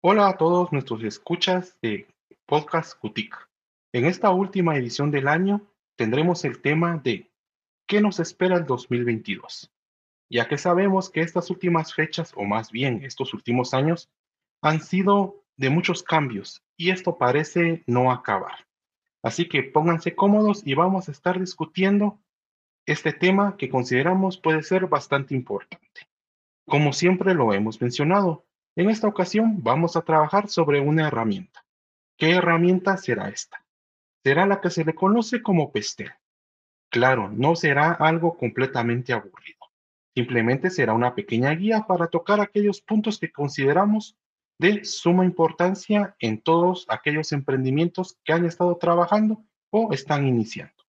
Hola a todos nuestros escuchas de Podcast Cutic. En esta última edición del año tendremos el tema de ¿qué nos espera el 2022? Ya que sabemos que estas últimas fechas, o más bien estos últimos años, han sido de muchos cambios y esto parece no acabar. Así que pónganse cómodos y vamos a estar discutiendo este tema que consideramos puede ser bastante importante. Como siempre lo hemos mencionado, en esta ocasión vamos a trabajar sobre una herramienta. ¿Qué herramienta será esta? Será la que se le conoce como Pestel. Claro, no será algo completamente aburrido. Simplemente será una pequeña guía para tocar aquellos puntos que consideramos de suma importancia en todos aquellos emprendimientos que han estado trabajando o están iniciando.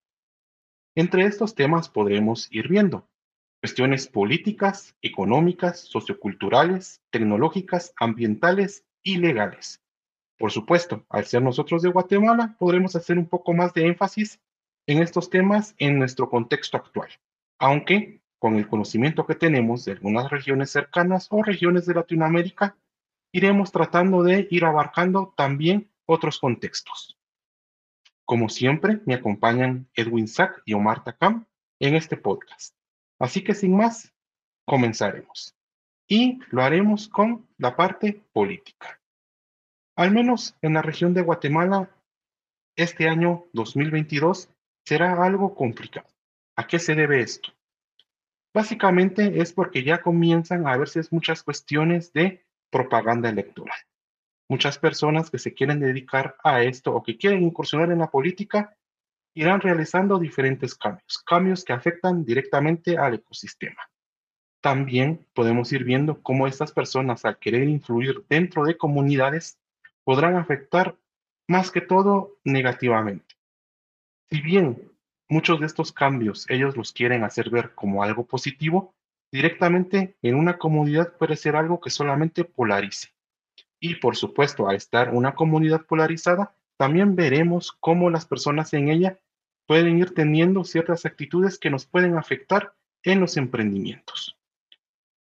Entre estos temas podremos ir viendo cuestiones políticas, económicas, socioculturales, tecnológicas, ambientales y legales. Por supuesto, al ser nosotros de Guatemala, podremos hacer un poco más de énfasis en estos temas en nuestro contexto actual, aunque con el conocimiento que tenemos de algunas regiones cercanas o regiones de Latinoamérica, iremos tratando de ir abarcando también otros contextos. Como siempre, me acompañan Edwin Sack y Omar Takam en este podcast. Así que sin más, comenzaremos. Y lo haremos con la parte política. Al menos en la región de Guatemala, este año 2022 será algo complicado. ¿A qué se debe esto? Básicamente es porque ya comienzan a verse muchas cuestiones de propaganda electoral. Muchas personas que se quieren dedicar a esto o que quieren incursionar en la política irán realizando diferentes cambios, cambios que afectan directamente al ecosistema. También podemos ir viendo cómo estas personas al querer influir dentro de comunidades podrán afectar más que todo negativamente. Si bien muchos de estos cambios ellos los quieren hacer ver como algo positivo, directamente en una comunidad puede ser algo que solamente polarice. Y por supuesto, al estar una comunidad polarizada, también veremos cómo las personas en ella pueden ir teniendo ciertas actitudes que nos pueden afectar en los emprendimientos.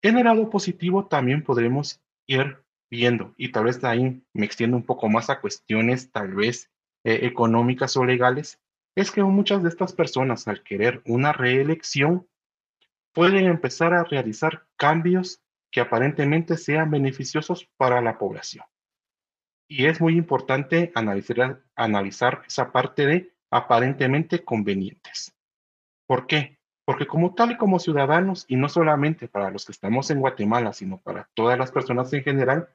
En el lado positivo también podremos ir viendo, y tal vez ahí me extiendo un poco más a cuestiones tal vez eh, económicas o legales, es que muchas de estas personas al querer una reelección pueden empezar a realizar cambios que aparentemente sean beneficiosos para la población. Y es muy importante analizar esa parte de aparentemente convenientes. ¿Por qué? Porque como tal y como ciudadanos, y no solamente para los que estamos en Guatemala, sino para todas las personas en general,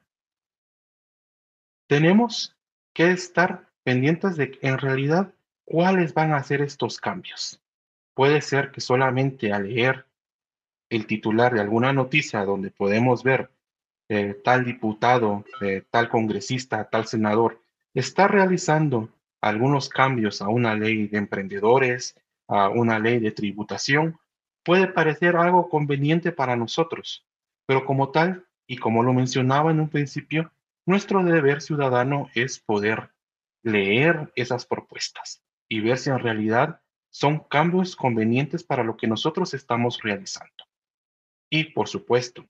tenemos que estar pendientes de en realidad cuáles van a ser estos cambios. Puede ser que solamente al leer el titular de alguna noticia donde podemos ver eh, tal diputado, eh, tal congresista, tal senador, está realizando algunos cambios a una ley de emprendedores, a una ley de tributación, puede parecer algo conveniente para nosotros, pero como tal, y como lo mencionaba en un principio, nuestro deber ciudadano es poder leer esas propuestas y ver si en realidad son cambios convenientes para lo que nosotros estamos realizando. Y por supuesto,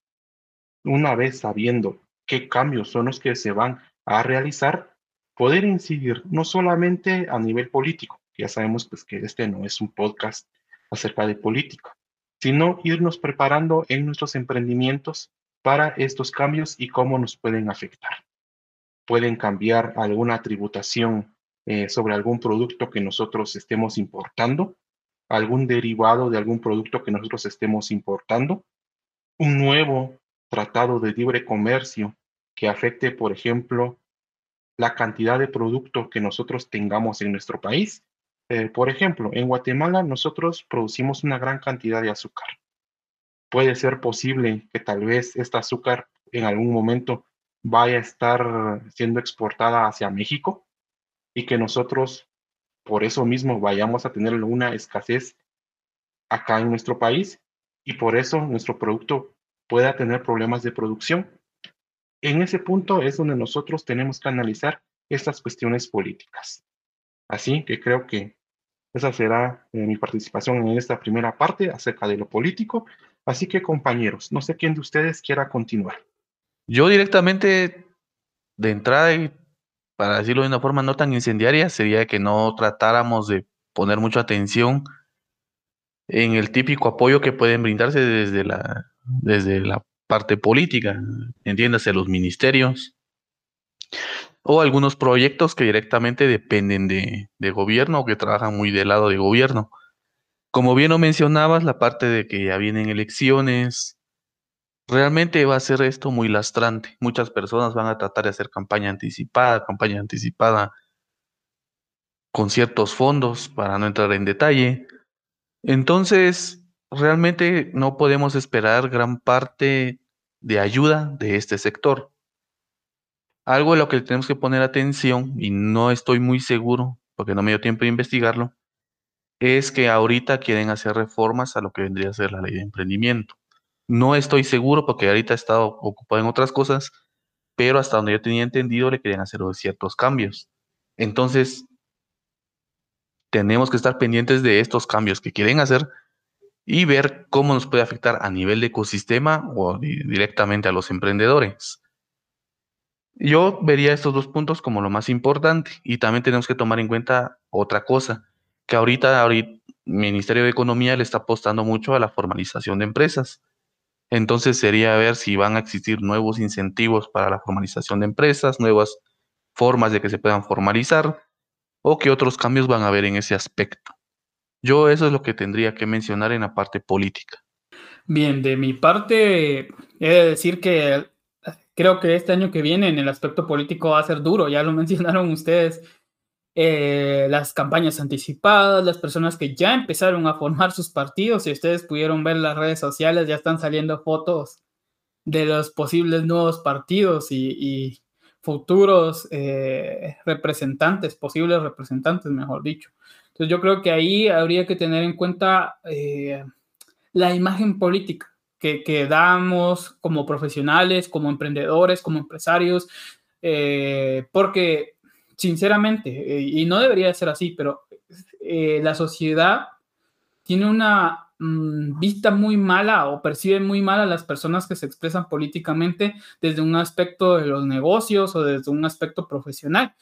una vez sabiendo qué cambios son los que se van a realizar, poder incidir no solamente a nivel político, ya sabemos pues que este no es un podcast acerca de política, sino irnos preparando en nuestros emprendimientos para estos cambios y cómo nos pueden afectar. Pueden cambiar alguna tributación eh, sobre algún producto que nosotros estemos importando, algún derivado de algún producto que nosotros estemos importando, un nuevo tratado de libre comercio que afecte, por ejemplo, la cantidad de producto que nosotros tengamos en nuestro país. Eh, por ejemplo, en Guatemala nosotros producimos una gran cantidad de azúcar. Puede ser posible que tal vez esta azúcar en algún momento vaya a estar siendo exportada hacia México y que nosotros por eso mismo vayamos a tener una escasez acá en nuestro país y por eso nuestro producto pueda tener problemas de producción. En ese punto es donde nosotros tenemos que analizar estas cuestiones políticas. Así que creo que esa será eh, mi participación en esta primera parte acerca de lo político. Así que compañeros, no sé quién de ustedes quiera continuar. Yo directamente de entrada, y para decirlo de una forma no tan incendiaria, sería que no tratáramos de poner mucha atención en el típico apoyo que pueden brindarse desde la, desde la parte política, entiéndase los ministerios o algunos proyectos que directamente dependen de, gobierno o que trabajan muy del lado de gobierno. Como bien lo mencionabas, la parte de que ya vienen elecciones, realmente va a ser esto muy lastrante. Muchas personas van a tratar de hacer campaña anticipada, campaña anticipada con ciertos fondos, para no entrar en detalle. Entonces, realmente no podemos esperar gran parte de ayuda de este sector. Algo en lo que tenemos que poner atención, y no estoy muy seguro, porque no me dio tiempo de investigarlo, es que ahorita quieren hacer reformas a lo que vendría a ser la ley de emprendimiento. No estoy seguro porque ahorita he estado ocupado en otras cosas, pero hasta donde yo tenía entendido le querían hacer ciertos cambios. Entonces, tenemos que estar pendientes de estos cambios que quieren hacer y ver cómo nos puede afectar a nivel de ecosistema o directamente a los emprendedores. Yo vería estos dos puntos como lo más importante y también tenemos que tomar en cuenta otra cosa, que ahorita, el Ministerio de Economía le está apostando mucho a la formalización de empresas. Entonces sería ver si van a existir nuevos incentivos para la formalización de empresas, nuevas formas de que se puedan formalizar o qué otros cambios van a haber en ese aspecto. Yo eso es lo que tendría que mencionar en la parte política. Bien, de mi parte, he de decir que creo que este año que viene en el aspecto político va a ser duro, ya lo mencionaron ustedes, eh, las campañas anticipadas, las personas que ya empezaron a formar sus partidos, si ustedes pudieron ver las redes sociales, ya están saliendo fotos de los posibles nuevos partidos y futuros eh, representantes, posibles representantes, mejor dicho. Entonces yo creo que ahí habría que tener en cuenta eh, la imagen política que, damos como profesionales, como emprendedores, como empresarios, eh, porque sinceramente, y no debería ser así, pero la sociedad tiene una Mm, vista muy mala o percibe muy mal a las personas que se expresan políticamente desde un aspecto de los negocios o desde un aspecto profesional.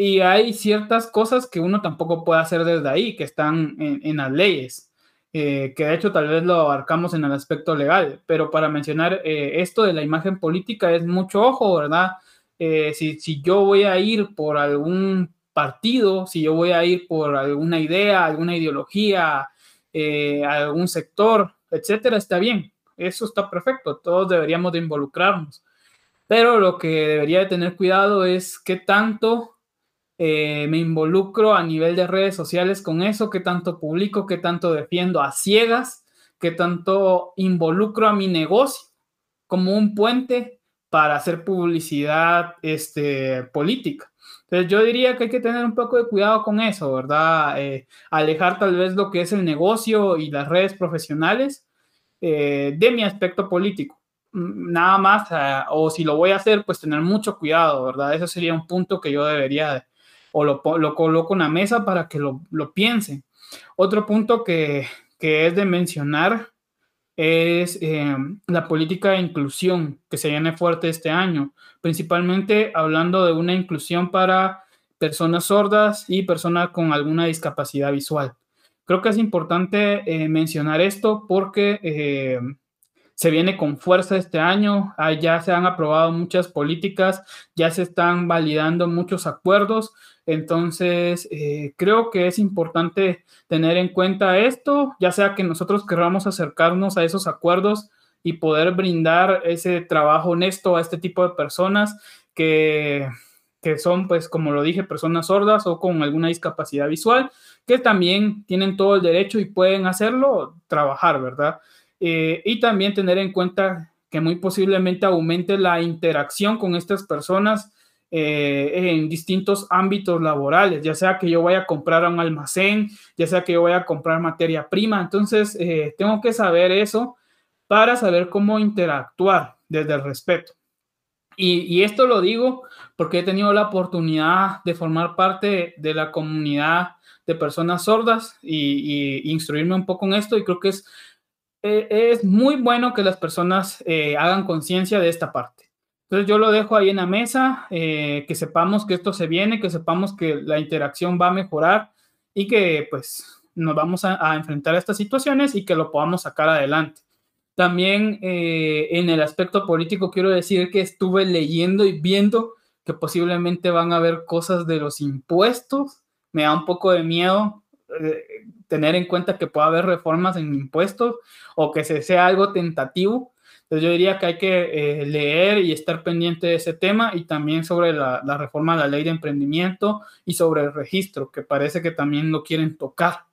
Y hay ciertas cosas que uno tampoco puede hacer desde ahí, que están en, las leyes, eh, que de hecho tal vez lo abarcamos en el aspecto legal, pero para mencionar eh, esto de la imagen política es mucho ojo, ¿verdad? Eh, si, si yo voy a ir por algún partido, si yo voy a ir por alguna idea, alguna ideología, eh, algún sector, etcétera, está bien. Eso está perfecto. Todos deberíamos de involucrarnos. Pero lo que debería de tener cuidado es qué tanto eh, me involucro a nivel de redes sociales con eso, qué tanto publico, qué tanto defiendo a ciegas, qué tanto involucro a mi negocio como un puente para hacer publicidad este, política. Entonces yo diría que hay que tener un poco de cuidado con eso, ¿verdad? Eh, alejar tal vez lo que es el negocio y las redes profesionales eh, de mi aspecto político. Mm, nada más, o si lo voy a hacer, pues tener mucho cuidado, ¿verdad? Eso sería un punto que yo debería, o lo, lo, coloco la mesa para que lo, lo piensen. Otro punto que, es de mencionar es eh, la política de inclusión que se viene fuerte este año, principalmente hablando de una inclusión para personas sordas y personas con alguna discapacidad visual. Creo que es importante eh, mencionar esto porque eh, se viene con fuerza este año, ah, ya se han aprobado muchas políticas, ya se están validando muchos acuerdos, entonces eh, creo que es importante tener en cuenta esto, ya sea que nosotros queramos acercarnos a esos acuerdos y poder brindar ese trabajo honesto a este tipo de personas que, que son, pues, como lo dije, personas sordas o con alguna discapacidad visual, que también tienen todo el derecho y pueden hacerlo, trabajar, ¿verdad? Eh, y también tener en cuenta que muy posiblemente aumente la interacción con estas personas eh, en distintos ámbitos laborales, ya sea que yo vaya a comprar a un almacén, ya sea que yo vaya a comprar materia prima. Entonces, eh, tengo que saber eso para saber cómo interactuar desde el respeto. Y, esto lo digo porque he tenido la oportunidad de formar parte de la comunidad de personas sordas y, instruirme un poco en esto y creo que es eh, es muy bueno que las personas eh, hagan conciencia de esta parte. Entonces yo lo dejo ahí en la mesa, eh, que sepamos que esto se viene, que sepamos que la interacción va a mejorar y que pues nos vamos a, enfrentar a estas situaciones y que lo podamos sacar adelante. También en el aspecto político quiero decir que estuve leyendo y viendo que posiblemente van a haber cosas de los impuestos. Me da un poco de miedo tener en cuenta que pueda haber reformas en impuestos o que se sea algo tentativo. Entonces yo diría que hay que eh, leer y estar pendiente de ese tema y también sobre la, la, reforma de la ley de emprendimiento y sobre el registro, que parece que también lo quieren tocar.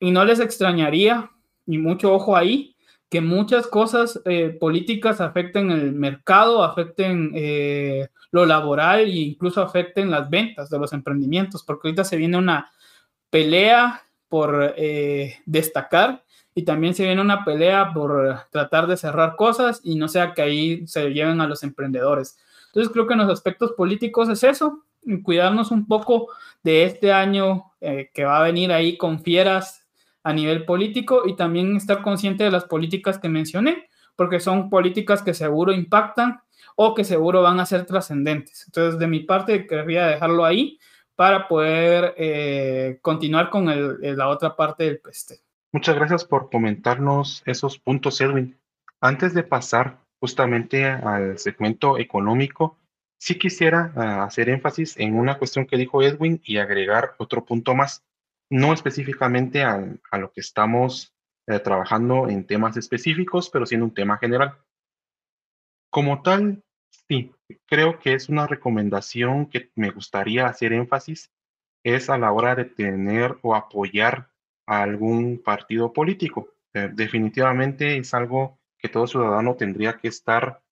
Y no les extrañaría, y mucho ojo ahí, que muchas cosas eh, políticas afecten el mercado, afecten eh, lo laboral e incluso afecten las ventas de los emprendimientos, porque ahorita se viene una pelea por eh, destacar y también se viene una pelea por tratar de cerrar cosas y no sea que ahí se lleven a los emprendedores. Entonces creo que en los aspectos políticos es eso, cuidarnos un poco de este año que va a venir ahí con fieras a nivel político y también estar consciente de las políticas que mencioné, porque son políticas que seguro impactan o que seguro van a ser trascendentes. Entonces, de mi parte, querría dejarlo ahí para poder eh, continuar con la otra parte del peste. Muchas gracias por comentarnos esos puntos, Edwin. Antes de pasar justamente al segmento económico, sí quisiera ah, hacer énfasis en una cuestión que dijo Edwin y agregar otro punto más no específicamente a, lo que estamos eh, trabajando en temas específicos, pero siendo un tema general. Como tal, sí, creo que es una recomendación que me gustaría hacer énfasis, es a la hora de tener o apoyar a algún partido político. Eh, definitivamente es algo que todo ciudadano tendría que estar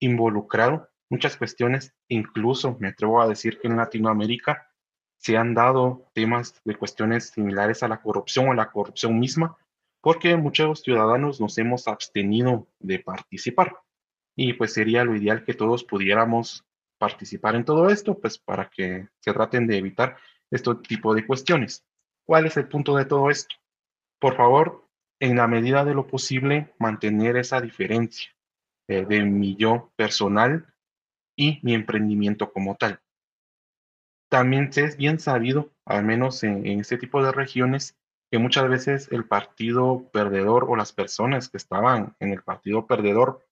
involucrado. Muchas cuestiones, incluso me atrevo a decir que en Latinoamérica se han dado temas de cuestiones similares a la corrupción o la corrupción misma, porque muchos ciudadanos nos hemos abstenido de participar. Y pues sería lo ideal que todos pudiéramos participar en todo esto, pues para que se traten de evitar este tipo de cuestiones. ¿Cuál es el punto de todo esto? Por favor, en la medida de lo posible, mantener esa diferencia eh, de mi yo personal y mi emprendimiento como tal. También es bien sabido, al menos en, este tipo de regiones, que muchas veces el partido perdedor o las personas que estaban en el partido perdedor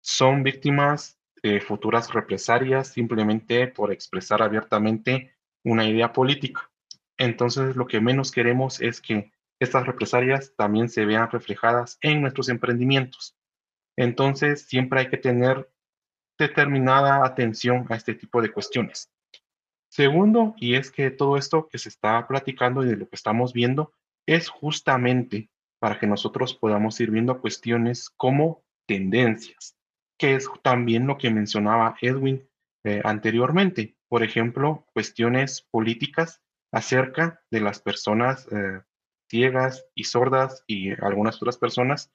son víctimas de futuras represalias simplemente por expresar abiertamente una idea política. Entonces lo que menos queremos es que estas represalias también se vean reflejadas en nuestros emprendimientos. Entonces siempre hay que tener determinada atención a este tipo de cuestiones. Segundo, y es que todo esto que se está platicando y de lo que estamos viendo es justamente para que nosotros podamos ir viendo cuestiones como tendencias, que es también lo que mencionaba Edwin eh, anteriormente. Por ejemplo, cuestiones políticas acerca de las personas eh, ciegas y sordas y algunas otras personas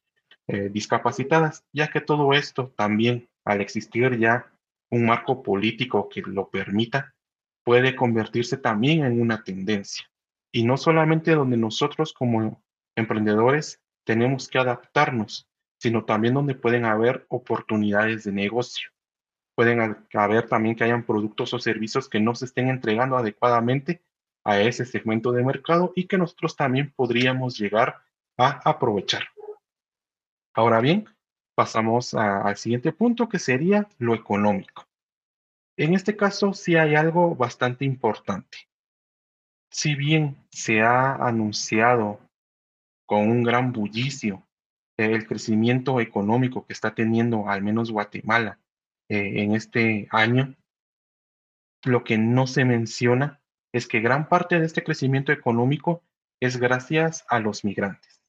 eh, discapacitadas, ya que todo esto también, al existir ya un marco político que lo permita, puede convertirse también en una tendencia. Y no solamente donde nosotros como emprendedores tenemos que adaptarnos, sino también donde pueden haber oportunidades de negocio. Pueden haber también que hayan productos o servicios que no se estén entregando adecuadamente a ese segmento de mercado y que nosotros también podríamos llegar a aprovechar. Ahora bien, pasamos al siguiente punto que sería lo económico. En este caso sí hay algo bastante importante. Si bien se ha anunciado con un gran bullicio el crecimiento económico que está teniendo al menos Guatemala eh, en este año, lo que no se menciona es que gran parte de este crecimiento económico es gracias a los migrantes.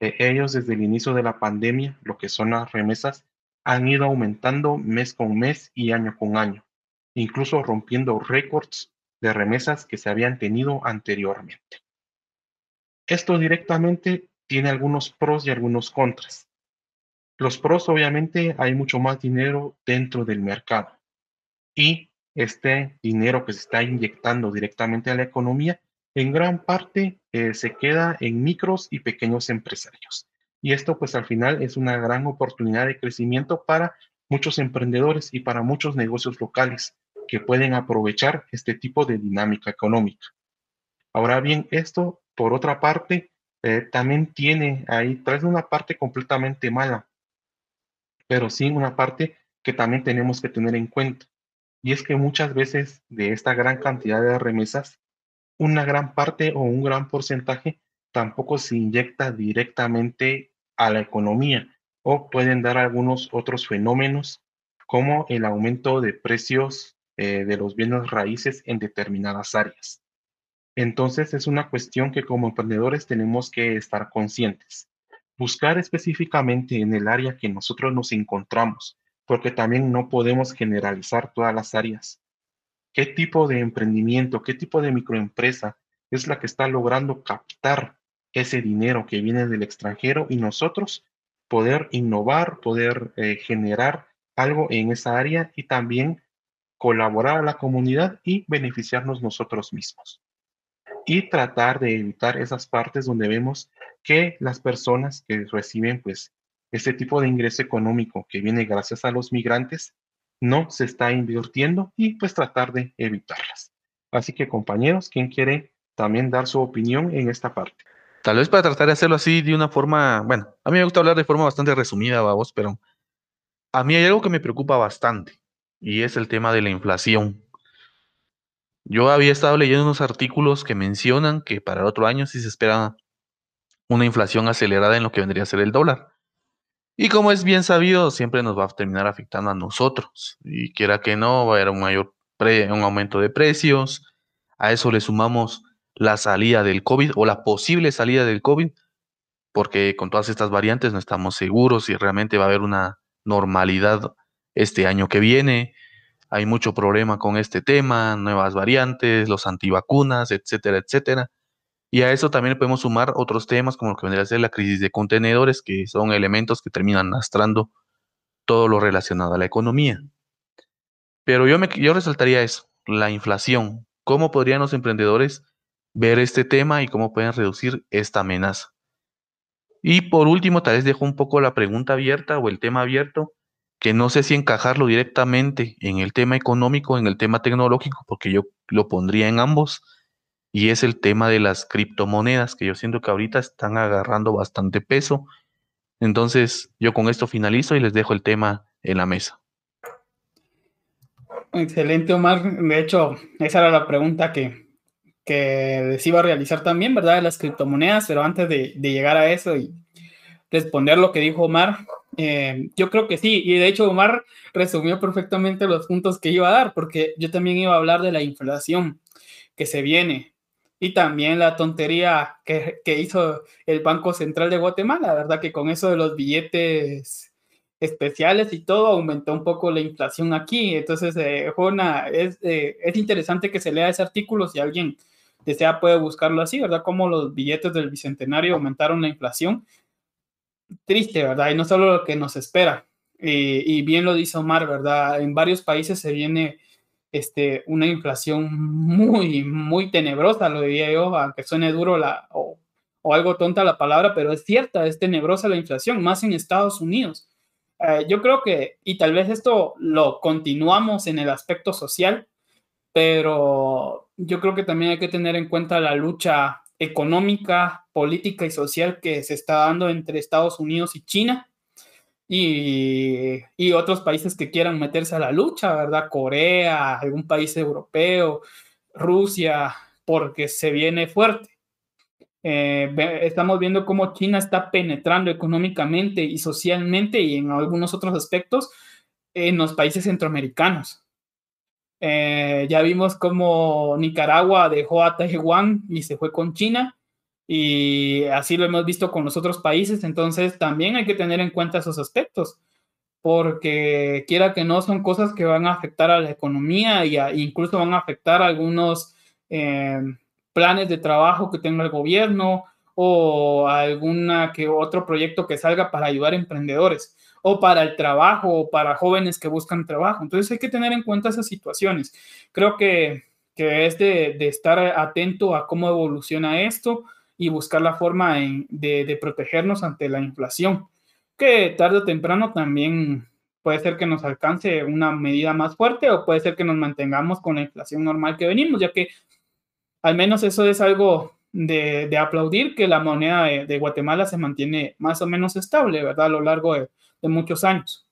Eh, ellos desde el inicio de la pandemia, lo que son las remesas, han ido aumentando mes con mes y año con año incluso rompiendo récords de remesas que se habían tenido anteriormente. Esto directamente tiene algunos pros y algunos contras. Los pros, obviamente, hay mucho más dinero dentro del mercado y este dinero que se está inyectando directamente a la economía, en gran parte eh, se queda en micros y pequeños empresarios. Y esto, pues al final, es una gran oportunidad de crecimiento para muchos emprendedores y para muchos negocios locales que pueden aprovechar este tipo de dinámica económica. Ahora bien, esto, por otra parte, eh, también tiene ahí, trae una parte completamente mala, pero sí una parte que también tenemos que tener en cuenta. Y es que muchas veces de esta gran cantidad de remesas, una gran parte o un gran porcentaje tampoco se inyecta directamente a la economía o pueden dar algunos otros fenómenos como el aumento de precios eh, de los bienes raíces en determinadas áreas. Entonces es una cuestión que como emprendedores tenemos que estar conscientes. Buscar específicamente en el área que nosotros nos encontramos, porque también no podemos generalizar todas las áreas. ¿Qué tipo de emprendimiento, qué tipo de microempresa es la que está logrando captar ese dinero que viene del extranjero y nosotros poder innovar, poder eh, generar algo en esa área y también colaborar a la comunidad y beneficiarnos nosotros mismos y tratar de evitar esas partes donde vemos que las personas que reciben pues este tipo de ingreso económico que viene gracias a los migrantes no se está invirtiendo y pues tratar de evitarlas. Así que compañeros, ¿quién quiere también dar su opinión en esta parte? Tal vez para tratar de hacerlo así de una forma, bueno, a mí me gusta hablar de forma bastante resumida, vos, pero a mí hay algo que me preocupa bastante y es el tema de la inflación. Yo había estado leyendo unos artículos que mencionan que para el otro año sí se espera una inflación acelerada en lo que vendría a ser el dólar. Y como es bien sabido, siempre nos va a terminar afectando a nosotros. Y quiera que no, va a haber un mayor un aumento de precios. A eso le sumamos la salida del COVID o la posible salida del COVID, porque con todas estas variantes no estamos seguros si realmente va a haber una normalidad este año que viene hay mucho problema con este tema, nuevas variantes, los antivacunas, etcétera, etcétera. Y a eso también podemos sumar otros temas como lo que vendría a ser la crisis de contenedores, que son elementos que terminan lastrando todo lo relacionado a la economía. Pero yo, me, yo resaltaría eso, la inflación. ¿Cómo podrían los emprendedores ver este tema y cómo pueden reducir esta amenaza? Y por último, tal vez dejo un poco la pregunta abierta o el tema abierto que no sé si encajarlo directamente en el tema económico, en el tema tecnológico, porque yo lo pondría en ambos, y es el tema de las criptomonedas, que yo siento que ahorita están agarrando bastante peso. Entonces, yo con esto finalizo y les dejo el tema en la mesa. Excelente, Omar. De hecho, esa era la pregunta que, que les iba a realizar también, ¿verdad? De las criptomonedas, pero antes de, de llegar a eso y responder lo que dijo Omar, eh, yo creo que sí, y de hecho Omar resumió perfectamente los puntos que iba a dar, porque yo también iba a hablar de la inflación que se viene y también la tontería que, que hizo el Banco Central de Guatemala, ¿verdad? Que con eso de los billetes especiales y todo aumentó un poco la inflación aquí. Entonces, eh, es, eh, es interesante que se lea ese artículo si alguien desea puede buscarlo así, ¿verdad? Cómo los billetes del Bicentenario aumentaron la inflación triste, ¿verdad? Y no solo lo que nos espera. y bien lo dice Omar, ¿verdad? En varios países se viene este, una inflación muy, muy tenebrosa, lo diría yo, aunque suene duro la, o, algo tonta la palabra, pero es cierta, es tenebrosa la inflación, más en Estados Unidos. Eh, yo creo que, y tal vez esto lo continuamos en el aspecto social, pero yo creo que también hay que tener en cuenta la lucha económica, política y social que se está dando entre Estados Unidos y China y, otros países que quieran meterse a la lucha, ¿verdad? Corea, algún país europeo, Rusia, porque se viene fuerte. Eh, estamos viendo cómo China está penetrando económicamente y socialmente y en algunos otros aspectos en los países centroamericanos. Eh, ya vimos cómo Nicaragua dejó a Taiwán y se fue con China. Y así lo hemos visto con los otros países. Entonces también hay que tener en cuenta esos aspectos. Porque quiera que no, son cosas que van a afectar a la economía e incluso van a afectar algunos eh, planes de trabajo que tenga el gobierno o alguna que otro proyecto que salga para ayudar a emprendedores o para el trabajo o para jóvenes que buscan trabajo. Entonces hay que tener en cuenta esas situaciones. Creo que, que es de, de, estar atento a cómo evoluciona esto y buscar la forma de, de, protegernos ante la inflación, que tarde o temprano también Puede ser que nos alcance una medida más fuerte o puede ser que nos mantengamos con la inflación normal que venimos, ya que al menos eso es algo de, aplaudir, que la moneda de, Guatemala se mantiene más o menos estable, ¿verdad? A lo largo de, muchos años.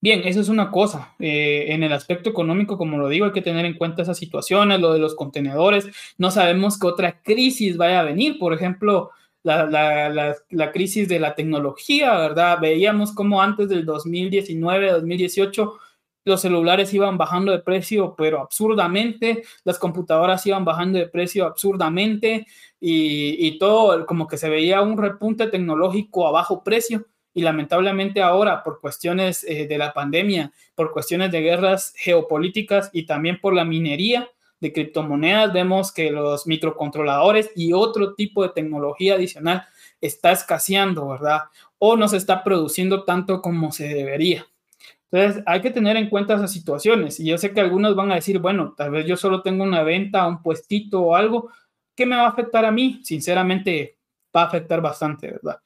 Bien, eso es una cosa. Eh, en el aspecto económico, como lo digo, hay que tener en cuenta esas situaciones, lo de los contenedores. No sabemos qué otra crisis vaya a venir. Por ejemplo, la, crisis de la tecnología, ¿verdad? Veíamos como antes del 2019, 2018, los celulares iban bajando de precio, pero absurdamente, las computadoras iban bajando de precio absurdamente y, todo como que se veía un repunte tecnológico a bajo precio. Y lamentablemente ahora, por cuestiones eh, de la pandemia, por cuestiones de guerras geopolíticas y también por la minería, de criptomonedas, vemos que los microcontroladores y otro tipo de tecnología adicional está escaseando, ¿verdad? O no se está produciendo tanto como se debería. Entonces, hay que tener en cuenta esas situaciones. Y yo sé que algunos van a decir, bueno, tal vez yo solo tengo una venta, un puestito o algo. ¿Qué me va a afectar a mí? Sinceramente, va a afectar bastante, ¿verdad?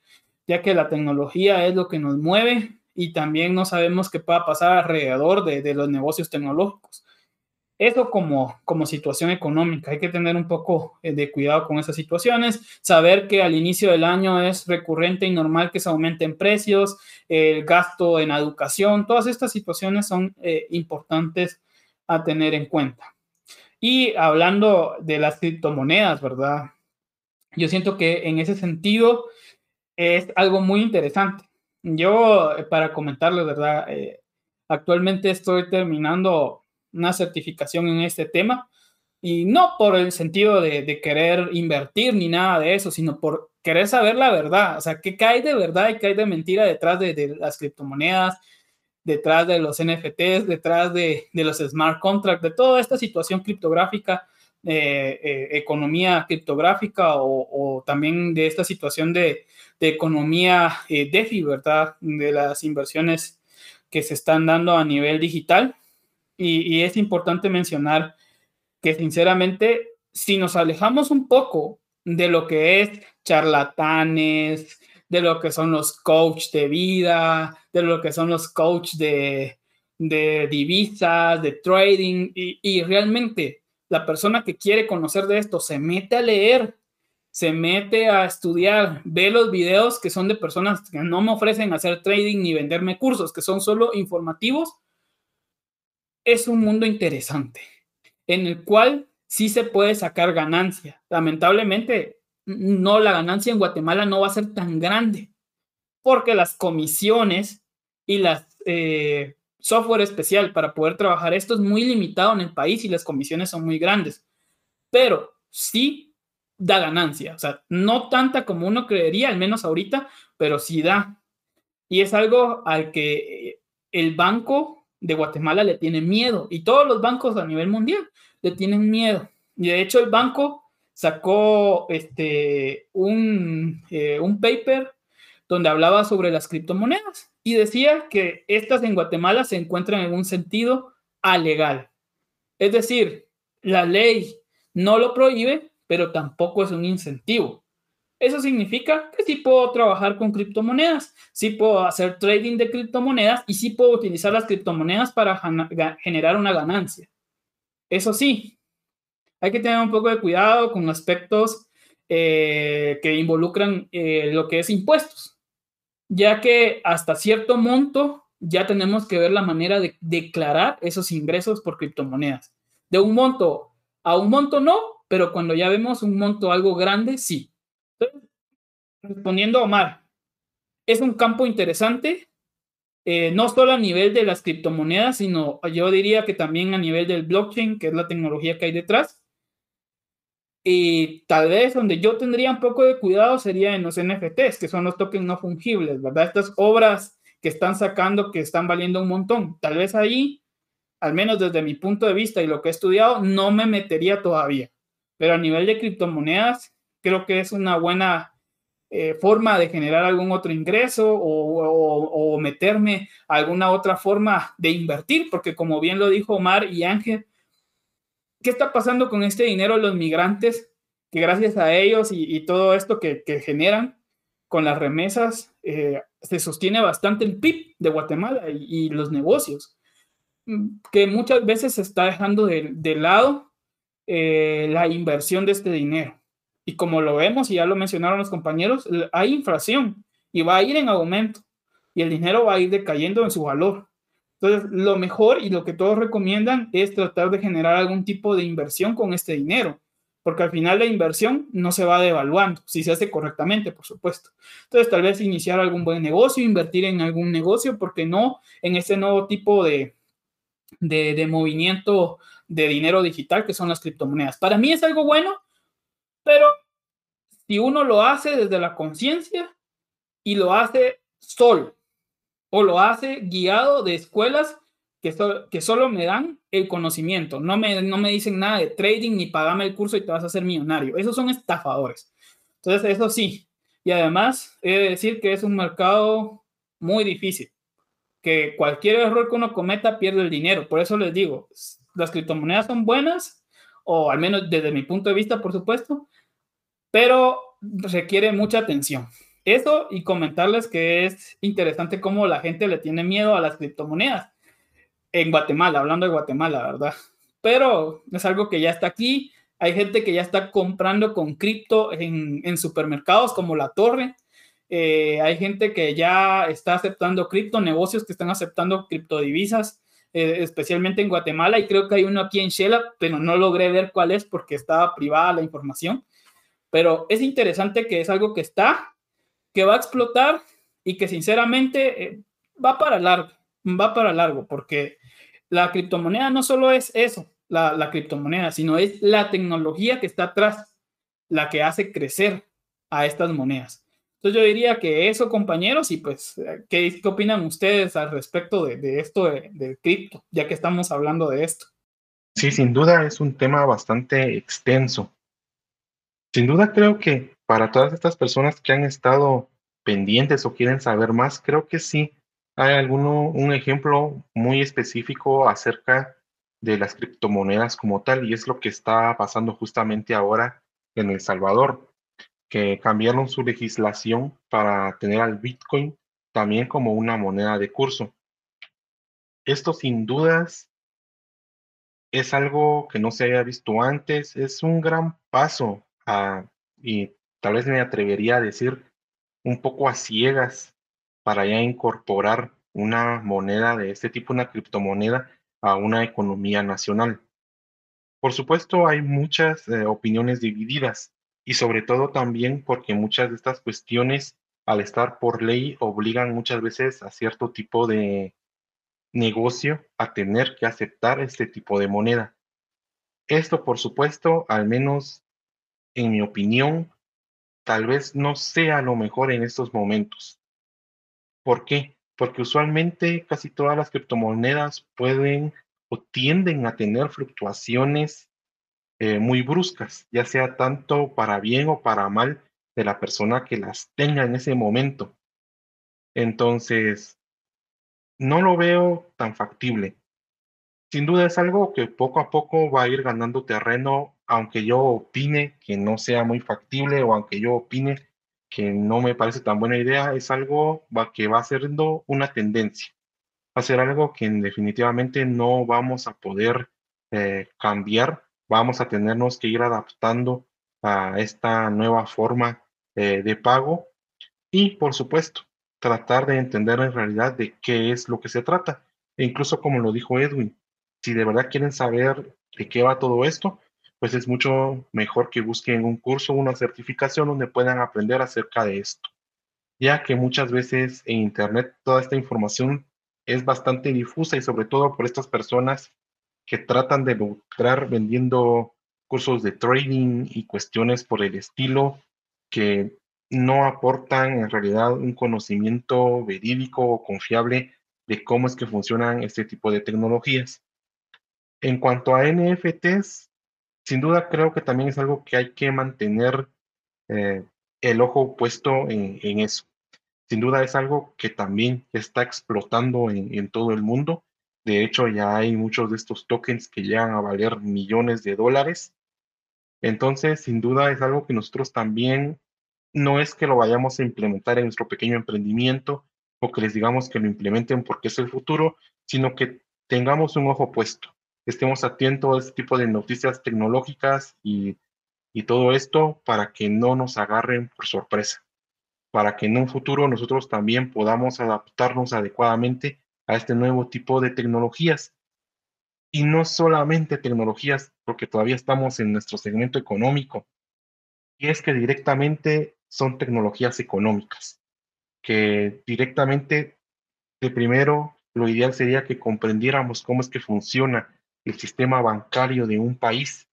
Ya que la tecnología es lo que nos mueve y también no sabemos qué pueda pasar alrededor de, de los negocios tecnológicos. Eso como, como situación económica, hay que tener un poco eh, de cuidado con esas situaciones, saber que al inicio del año es recurrente y normal que se aumenten precios, el gasto en educación, todas estas situaciones son eh, importantes a tener en cuenta. Y hablando de las criptomonedas, ¿verdad? Yo siento que en ese sentido es algo muy interesante. Yo, eh, para comentarles, ¿verdad? actualmente estoy terminando una certificación en este tema. Y no por el sentido de, querer invertir ni nada de eso, sino por querer saber la verdad. O sea, qué cae de verdad y qué hay de mentira detrás de, las criptomonedas, detrás de los NFTs, detrás de, los smart contracts, de toda esta situación criptográfica, eh, eh, economía criptográfica o, también de esta situación de, economía eh, ¿verdad? De las inversiones que se están dando a nivel digital. Y, es importante mencionar que sinceramente, si nos alejamos un poco de lo que es charlatanes, de lo que son los coach de vida, de lo que son los coach de, divisas, de trading, y, y, realmente la persona que quiere conocer de esto se mete a leer, se mete a estudiar, ve los videos que son de personas que no me ofrecen hacer trading ni venderme cursos, que son solo informativos es un mundo interesante en el cual sí se puede sacar ganancia. Lamentablemente, no, la ganancia en Guatemala no va a ser tan grande porque las comisiones y las eh, software especial para poder trabajar esto es muy limitado en el país y las comisiones son muy grandes, pero sí da ganancia, o sea, no tanta como uno creería, al menos ahorita, pero sí da. Y es algo al que el banco de Guatemala le tiene miedo y todos los bancos a nivel mundial le tienen miedo. Y de hecho el banco sacó este, un, eh, un paper donde hablaba sobre las criptomonedas y decía que estas en Guatemala se encuentran en un sentido alegal. Es decir, la ley no lo prohíbe, pero tampoco es un incentivo. Eso significa que sí puedo trabajar con criptomonedas, sí puedo hacer trading de criptomonedas y sí puedo utilizar las criptomonedas para generar una ganancia. Eso sí, hay que tener un poco de cuidado con aspectos eh, que involucran eh, lo que es impuestos, ya que hasta cierto monto ya tenemos que ver la manera de declarar esos ingresos por criptomonedas. De un monto a un monto no, pero cuando ya vemos un monto algo grande, sí respondiendo a Omar, es un campo interesante, eh, no solo a nivel de las criptomonedas, sino yo diría que también a nivel del blockchain, que es la tecnología que hay detrás. Y tal vez donde yo tendría un poco de cuidado sería en los NFTs, que son los tokens no fungibles, ¿verdad? Estas obras que están sacando, que están valiendo un montón. Tal vez ahí, al menos desde mi punto de vista y lo que he estudiado, no me metería todavía. Pero a nivel de criptomonedas, creo que es una buena eh, forma de generar algún otro ingreso o, meterme a alguna otra forma de invertir, porque como bien lo dijo Omar y Ángel, ¿qué está pasando con este dinero de los migrantes? Que gracias a ellos y, todo esto que, generan con las remesas, eh, se sostiene bastante el PIB de Guatemala y, los negocios, mm, que muchas veces se está dejando de, lado eh, la inversión de este dinero. Y como lo vemos, y ya lo mencionaron los compañeros, hay inflación y va a ir en aumento y el dinero va a ir decayendo en su valor. Entonces, lo mejor y lo que todos recomiendan es tratar de generar algún tipo de inversión con este dinero, porque al final la inversión no se va devaluando, si se hace correctamente, por supuesto. Entonces, tal vez iniciar algún buen negocio, invertir en algún negocio, porque no en ese nuevo tipo de, de, de movimiento de dinero digital que son las criptomonedas. Para mí es algo bueno, pero si uno lo hace desde la conciencia y lo hace solo, o lo hace guiado de escuelas que, que solo me dan el conocimiento, no me, no me dicen nada de trading ni pagame el curso y te vas a hacer millonario. Esos son estafadores. Entonces, eso sí. Y además, he de decir que es un mercado muy difícil, que cualquier error que uno cometa pierde el dinero. Por eso les digo, las criptomonedas son buenas, o al menos desde mi punto de vista, por supuesto, pero requiere mucha atención. Eso y comentarles que es interesante cómo la gente le tiene miedo a las criptomonedas en Guatemala, hablando de Guatemala, ¿verdad? Pero es algo que ya está aquí. Hay gente que ya está comprando con cripto en, supermercados como La Torre. Eh, hay gente que ya está aceptando cripto, negocios que están aceptando criptodivisas, eh, especialmente en Guatemala. Y creo que hay uno aquí en Shela, pero no logré ver cuál es porque estaba privada la información. Pero es interesante que es algo que está que va a explotar y que sinceramente eh, va para largo, va para largo, porque la criptomoneda no solo es eso, la, criptomoneda, sino es la tecnología que está atrás la que hace crecer a estas monedas. Entonces yo diría que eso, compañeros, y pues, ¿qué, qué opinan ustedes al respecto de, esto de cripto, ya que estamos hablando de esto? Sí, sin duda es un tema bastante extenso. Sin duda creo que para todas estas personas que han estado pendientes o quieren saber más, creo que sí hay alguno, un ejemplo muy específico acerca de las criptomonedas como tal, y es lo que está pasando justamente ahora en El Salvador, que cambiaron su legislación para tener al Bitcoin también como una moneda de curso. Esto sin dudas es algo que no se había visto antes, es un gran paso y tal vez me atrevería a decir un poco a ciegas para ya incorporar una moneda de este tipo, una criptomoneda, a una economía nacional. Por supuesto, hay muchas eh, opiniones divididas y sobre todo también porque muchas de estas cuestiones, al estar por ley, obligan muchas veces a cierto tipo de negocio a tener que aceptar este tipo de moneda. Esto, por supuesto, al menos en mi opinión, tal vez no sea lo mejor en estos momentos. ¿Por qué? Porque usualmente casi todas las criptomonedas pueden o tienden a tener fluctuaciones eh, muy bruscas, ya sea tanto para bien o para mal de la persona que las tenga en ese momento. Entonces, no lo veo tan factible. Sin duda es algo que poco a poco va a ir ganando terreno aunque yo opine que no sea muy factible o aunque yo opine que no me parece tan buena idea, es algo que va siendo una tendencia. Va a ser algo que definitivamente no vamos a poder eh, cambiar. Vamos a tenernos que ir adaptando a esta nueva forma eh, de pago y, por supuesto, tratar de entender en realidad de qué es lo que se trata. E incluso como lo dijo Edwin, si de verdad quieren saber de qué va todo esto, pues es mucho mejor que busquen un curso, una certificación donde puedan aprender acerca de esto, ya que muchas veces en Internet toda esta información es bastante difusa y sobre todo por estas personas que tratan de lucrar vendiendo cursos de trading y cuestiones por el estilo que no aportan en realidad un conocimiento verídico o confiable de cómo es que funcionan este tipo de tecnologías. En cuanto a NFTs, sin duda creo que también es algo que hay que mantener eh, el ojo puesto en, eso. Sin duda es algo que también está explotando en, todo el mundo. De hecho, ya hay muchos de estos tokens que llegan a valer millones de dólares. Entonces, sin duda es algo que nosotros también no es que lo vayamos a implementar en nuestro pequeño emprendimiento o que les digamos que lo implementen porque es el futuro, sino que tengamos un ojo puesto, estemos atentos a este tipo de noticias tecnológicas y, y todo esto para que no nos agarren por sorpresa, para que en un futuro nosotros también podamos adaptarnos adecuadamente a este nuevo tipo de tecnologías. Y no solamente tecnologías, porque todavía estamos en nuestro segmento económico, y es que directamente son tecnologías económicas, que directamente, de primero, lo ideal sería que comprendiéramos cómo es que funciona el sistema bancario de un país,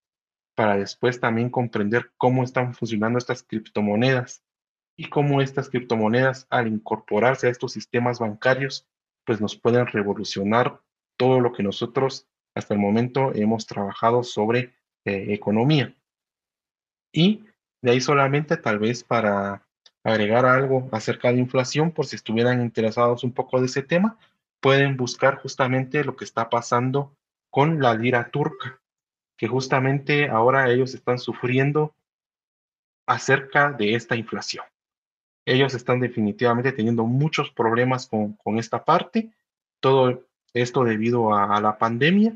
para después también comprender cómo están funcionando estas criptomonedas y cómo estas criptomonedas, al incorporarse a estos sistemas bancarios, pues nos pueden revolucionar todo lo que nosotros hasta el momento hemos trabajado sobre eh, economía. Y de ahí solamente tal vez para agregar algo acerca de inflación, por si estuvieran interesados un poco de ese tema, pueden buscar justamente lo que está pasando con la lira turca, que justamente ahora ellos están sufriendo acerca de esta inflación. Ellos están definitivamente teniendo muchos problemas con, con esta parte. Todo esto debido a, la pandemia,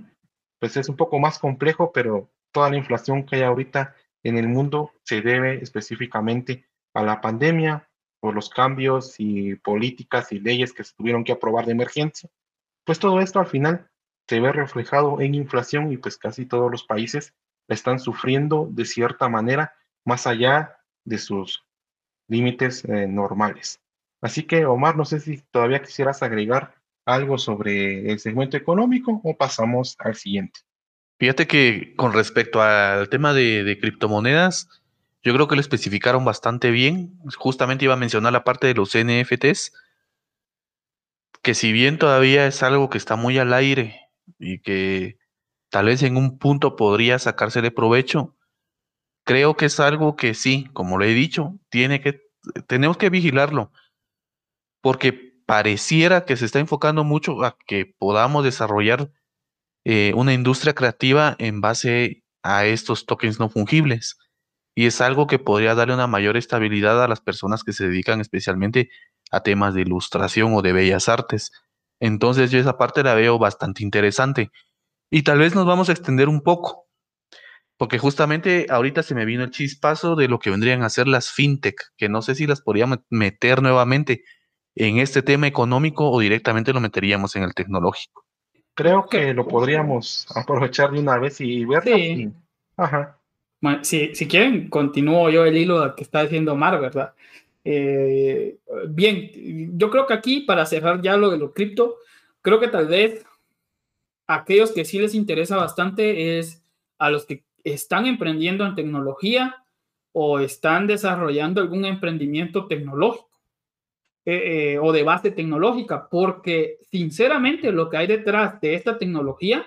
pues es un poco más complejo, pero toda la inflación que hay ahorita en el mundo se debe específicamente a la pandemia, por los cambios y políticas y leyes que se tuvieron que aprobar de emergencia. Pues todo esto al final se ve reflejado en inflación y pues casi todos los países están sufriendo de cierta manera más allá de sus límites eh, normales. Así que Omar, no sé si todavía quisieras agregar algo sobre el segmento económico o pasamos al siguiente. Fíjate que con respecto al tema de, de, criptomonedas, yo creo que lo especificaron bastante bien. Justamente iba a mencionar la parte de los NFTs, que si bien todavía es algo que está muy al aire y que tal vez en un punto podría sacarse de provecho, creo que es algo que sí, como le he dicho, tiene que, tenemos que vigilarlo, porque pareciera que se está enfocando mucho a que podamos desarrollar eh, una industria creativa en base a estos tokens no fungibles. Y es algo que podría darle una mayor estabilidad a las personas que se dedican especialmente a temas de ilustración o de bellas artes. Entonces yo esa parte la veo bastante interesante. Y tal vez nos vamos a extender un poco, porque justamente ahorita se me vino el chispazo de lo que vendrían a ser las fintech, que no sé si las podríamos meter nuevamente en este tema económico o directamente lo meteríamos en el tecnológico. Creo que lo podríamos aprovechar de una vez y. Sí. Ajá. Bueno, si, si, quieren, continúo yo el hilo que está diciendo Mar, ¿verdad? Eh, bien, yo creo que aquí, para cerrar ya lo de lo cripto, creo que tal vez aquellos que sí les interesa bastante es a los que están emprendiendo en tecnología o están desarrollando algún emprendimiento tecnológico. Eh, eh, o de base tecnológica, porque sinceramente lo que hay detrás de esta tecnología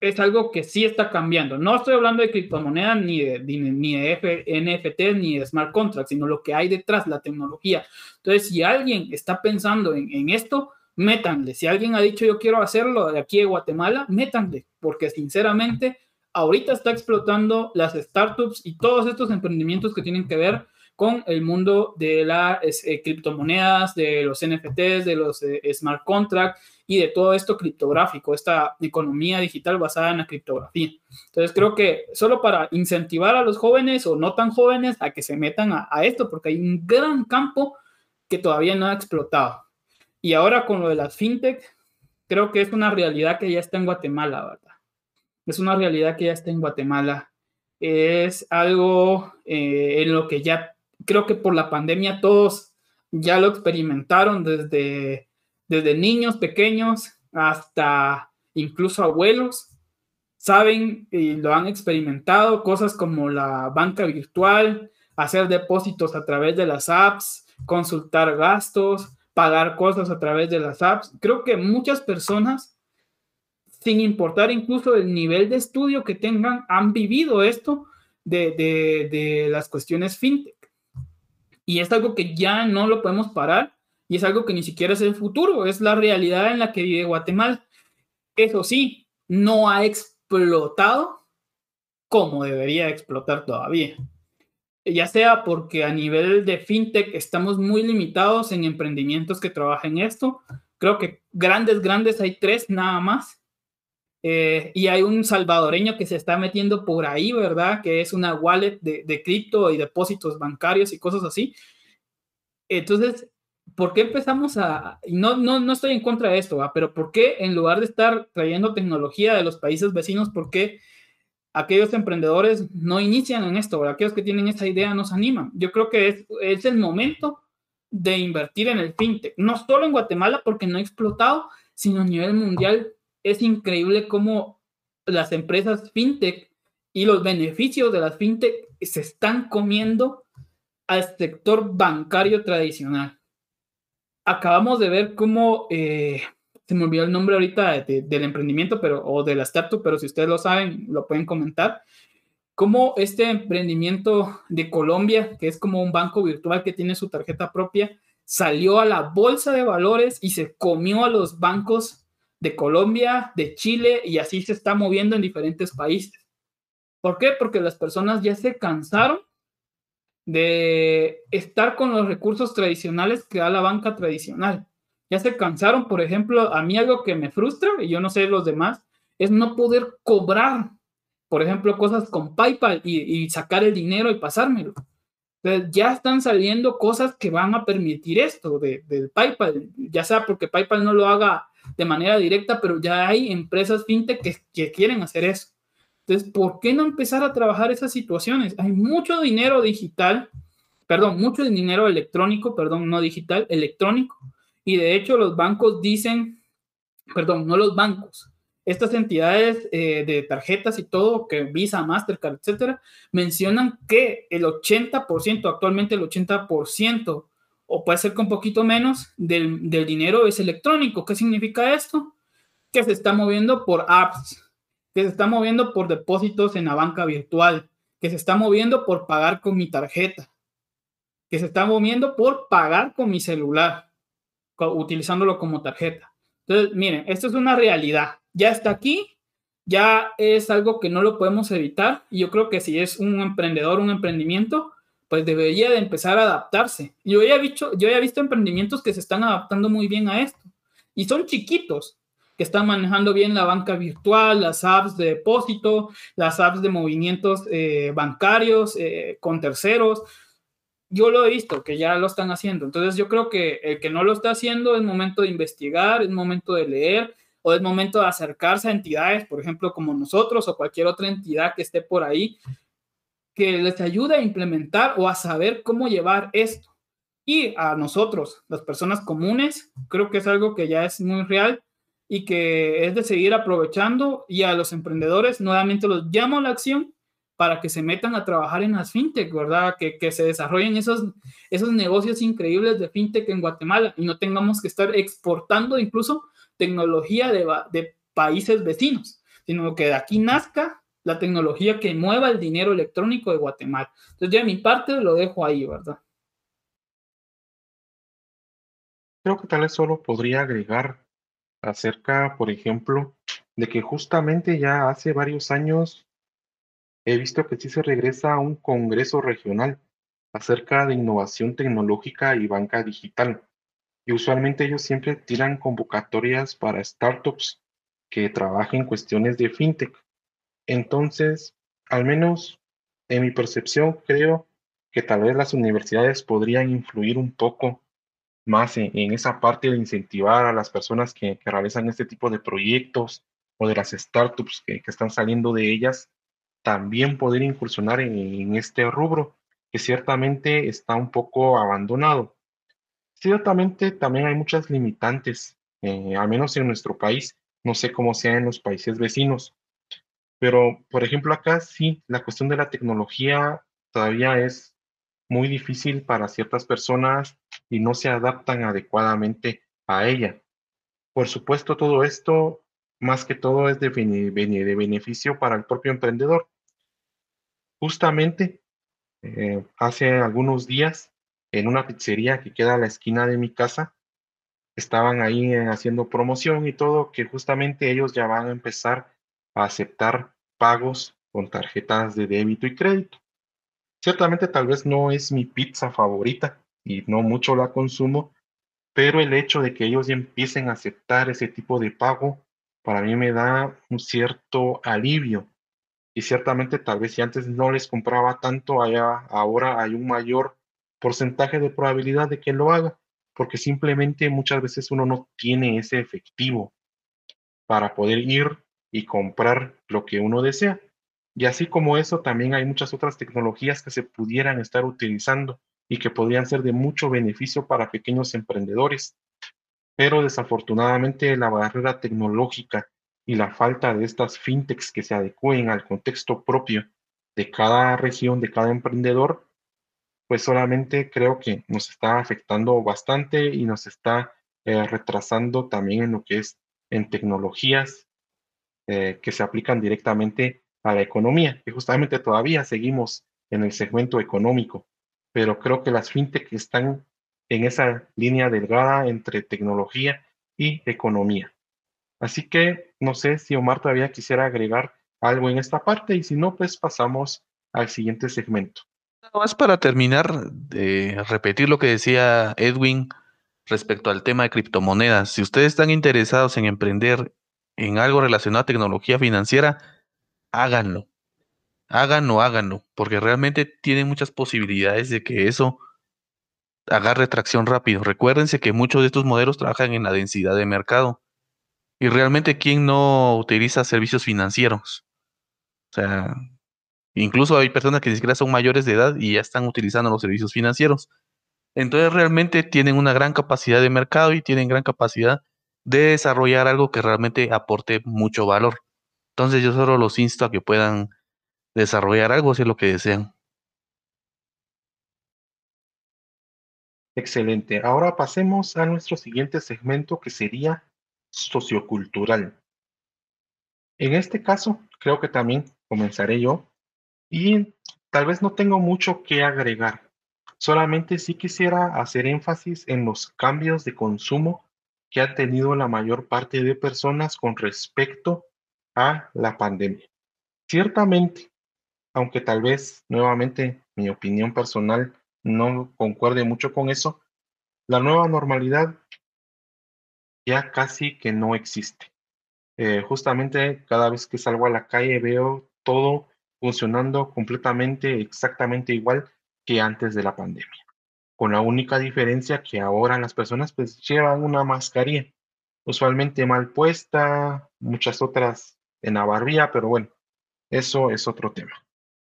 es algo que sí está cambiando. No estoy hablando de criptomonedas ni de, ni de NFT ni de smart contracts, sino lo que hay detrás, la tecnología. Entonces, si alguien está pensando en, en esto, métanle. Si alguien ha dicho yo quiero hacerlo de aquí de Guatemala, métanle, porque sinceramente ahorita está explotando las startups y todos estos emprendimientos que tienen que ver con el mundo de las eh, criptomonedas, de los NFTs, de los eh, smart contracts y de todo esto criptográfico, esta economía digital basada en la criptografía. Entonces creo que solo para incentivar a los jóvenes o no tan jóvenes a que se metan a, a esto, porque hay un gran campo que todavía no ha explotado. Y ahora con lo de las fintech, creo que es una realidad que ya está en Guatemala, ¿verdad? Es una realidad que ya está en Guatemala. Es algo eh, en lo que ya creo que por la pandemia todos ya lo experimentaron desde, desde niños pequeños hasta incluso abuelos. Saben y lo han experimentado cosas como la banca virtual, hacer depósitos a través de las apps, consultar gastos, pagar cosas a través de las apps. Creo que muchas personas, sin importar incluso el nivel de estudio que tengan, han vivido esto de, de, de las cuestiones fintech. Y es algo que ya no lo podemos parar y es algo que ni siquiera es el futuro, es la realidad en la que vive Guatemala. Eso sí, no ha explotado como debería explotar todavía. ya sea porque a nivel de fintech estamos muy limitados en emprendimientos que trabajen esto. Creo que grandes, grandes hay tres nada más. Eh, y hay un salvadoreño que se está metiendo por ahí, ¿verdad? Que es una wallet de, cripto y depósitos bancarios y cosas así. Entonces, ¿por qué empezamos a, no, no, no estoy en contra de esto, pero ¿por qué en lugar de estar trayendo tecnología de los países vecinos, por qué aquellos emprendedores no inician en esto, o aquellos que tienen esa idea nos animan? Yo creo que es, es el momento de invertir en el fintech, no solo en Guatemala porque no ha explotado, sino a nivel mundial. Es increíble cómo las empresas fintech y los beneficios de las fintech se están comiendo al sector bancario tradicional. Acabamos de ver cómo, eh, se me olvidó el nombre ahorita del emprendimiento, pero, o de la startup, pero si ustedes lo saben, lo pueden comentar, cómo este emprendimiento de Colombia, que es como un banco virtual que tiene su tarjeta propia, salió a la bolsa de valores y se comió a los bancos de Colombia, de Chile, y así se está moviendo en diferentes países. ¿Por qué? Porque las personas ya se cansaron de estar con los recursos tradicionales que da la banca tradicional. Ya se cansaron, por ejemplo, a mí algo que me frustra, y yo no sé los demás, es no poder cobrar, por ejemplo, cosas con PayPal y, sacar el dinero y pasármelo. Ya están saliendo cosas que van a permitir esto de, del PayPal, ya sea porque PayPal no lo haga de manera directa, pero ya hay empresas fintech que, quieren hacer eso. Entonces, ¿por qué no empezar a trabajar esas situaciones? Hay mucho dinero digital, perdón, mucho dinero electrónico, perdón, no digital, electrónico. Y de hecho los bancos dicen, perdón, no los bancos, estas entidades eh, de tarjetas y todo, que Visa, Mastercard, etcétera, mencionan que el 80%, actualmente el 80%, o puede ser con poquito menos, del, del dinero es electrónico. ¿Qué significa esto? Que se está moviendo por apps, que se está moviendo por depósitos en la banca virtual, que se está moviendo por pagar con mi tarjeta, que se está moviendo por pagar con mi celular, utilizándolo como tarjeta. Entonces, miren, esto es una realidad. Ya está aquí, ya es algo que no lo podemos evitar. Y yo creo que si es un emprendedor, un emprendimiento, pues debería de empezar a adaptarse. Yo ya, visto, yo ya he visto emprendimientos que se están adaptando muy bien a esto. Y son chiquitos, que están manejando bien la banca virtual, las apps de depósito, las apps de movimientos eh, bancarios eh, con terceros. Yo lo he visto que ya lo están haciendo. Entonces yo creo que el que no lo está haciendo es momento de investigar, es momento de leer o es momento de acercarse a entidades, por ejemplo, como nosotros o cualquier otra entidad que esté por ahí, que les ayude a implementar o a saber cómo llevar esto. Y a nosotros, las personas comunes, creo que es algo que ya es muy real y que es de seguir aprovechando y a los emprendedores nuevamente los llamo a la acción para que se metan a trabajar en las fintech, ¿verdad? Que, que se desarrollen esos, esos negocios increíbles de fintech en Guatemala y no tengamos que estar exportando incluso tecnología de, de países vecinos, sino que de aquí nazca la tecnología que mueva el dinero electrónico de Guatemala. Entonces, ya mi parte lo dejo ahí, ¿verdad? Creo que tal vez solo podría agregar acerca, por ejemplo, de que justamente ya hace varios años he visto que sí se regresa a un congreso regional acerca de innovación tecnológica y banca digital. Y usualmente ellos siempre tiran convocatorias para startups que trabajen cuestiones de fintech. Entonces, al menos en mi percepción, creo que tal vez las universidades podrían influir un poco más en, esa parte de incentivar a las personas que, realizan este tipo de proyectos o de las startups que, están saliendo de ellas, también poder incursionar en, este rubro que ciertamente está un poco abandonado. Ciertamente también hay muchas limitantes, eh, al menos en nuestro país, no sé cómo sea en los países vecinos, pero por ejemplo acá sí, la cuestión de la tecnología todavía es muy difícil para ciertas personas y no se adaptan adecuadamente a ella. Por supuesto, todo esto, más que todo, es de, beneficio para el propio emprendedor. Justamente eh, hace algunos días, en una pizzería que queda a la esquina de mi casa, estaban ahí eh, haciendo promoción y todo, que justamente ellos ya van a empezar a aceptar pagos con tarjetas de débito y crédito Ciertamente tal vez no es mi pizza favorita y no mucho la consumo, pero el hecho de que ellos ya empiecen a aceptar ese tipo de pago, para mí me da un cierto alivio. Y ciertamente tal vez si antes no les compraba tanto, allá, ahora hay un mayor porcentaje de probabilidad de que lo haga, porque simplemente muchas veces uno no tiene ese efectivo para poder ir y comprar lo que uno desea. Y así como eso, también hay muchas otras tecnologías que se pudieran estar utilizando y que podrían ser de mucho beneficio para pequeños emprendedores. Pero desafortunadamente la barrera tecnológica y la falta de estas fintechs que se adecúen al contexto propio de cada región, de cada emprendedor, pues solamente creo que nos está afectando bastante y nos está eh, retrasando también en lo que es en tecnologías eh, que se aplican directamente a la economía, que justamente todavía seguimos en el segmento económico, pero creo que las fintech están en esa línea delgada entre tecnología y economía. Así que no sé si Omar todavía quisiera agregar algo en esta parte y si no, pues pasamos al siguiente segmento. Nada más para terminar, de repetir lo que decía Edwin respecto al tema de criptomonedas. Si ustedes están interesados en emprender en algo relacionado a tecnología financiera, háganlo. Háganlo, háganlo, porque realmente tienen muchas posibilidades de que eso agarre tracción rápido. Recuérdense que muchos de estos modelos trabajan en la densidad de mercado. Y realmente, ¿quién no utiliza servicios financieros? O sea, incluso hay personas que ni siquiera son mayores de edad y ya están utilizando los servicios financieros. Entonces, realmente tienen una gran capacidad de mercado y tienen gran capacidad de desarrollar algo que realmente aporte mucho valor. Entonces, yo solo los insto a que puedan desarrollar algo si es lo que desean. Excelente. Ahora pasemos a nuestro siguiente segmento que sería sociocultural. En este caso, creo que también comenzaré yo y tal vez no tengo mucho que agregar. Solamente sí quisiera hacer énfasis en los cambios de consumo que ha tenido la mayor parte de personas con respecto a la pandemia. Ciertamente, aunque tal vez nuevamente mi opinión personal no concuerde mucho con eso, la nueva normalidad ya casi que no existe. Eh, justamente cada vez que salgo a la calle veo todo funcionando completamente, exactamente igual que antes de la pandemia. Con la única diferencia que ahora las personas pues llevan una mascarilla, usualmente mal puesta, muchas otras en la barbilla, pero bueno, eso es otro tema.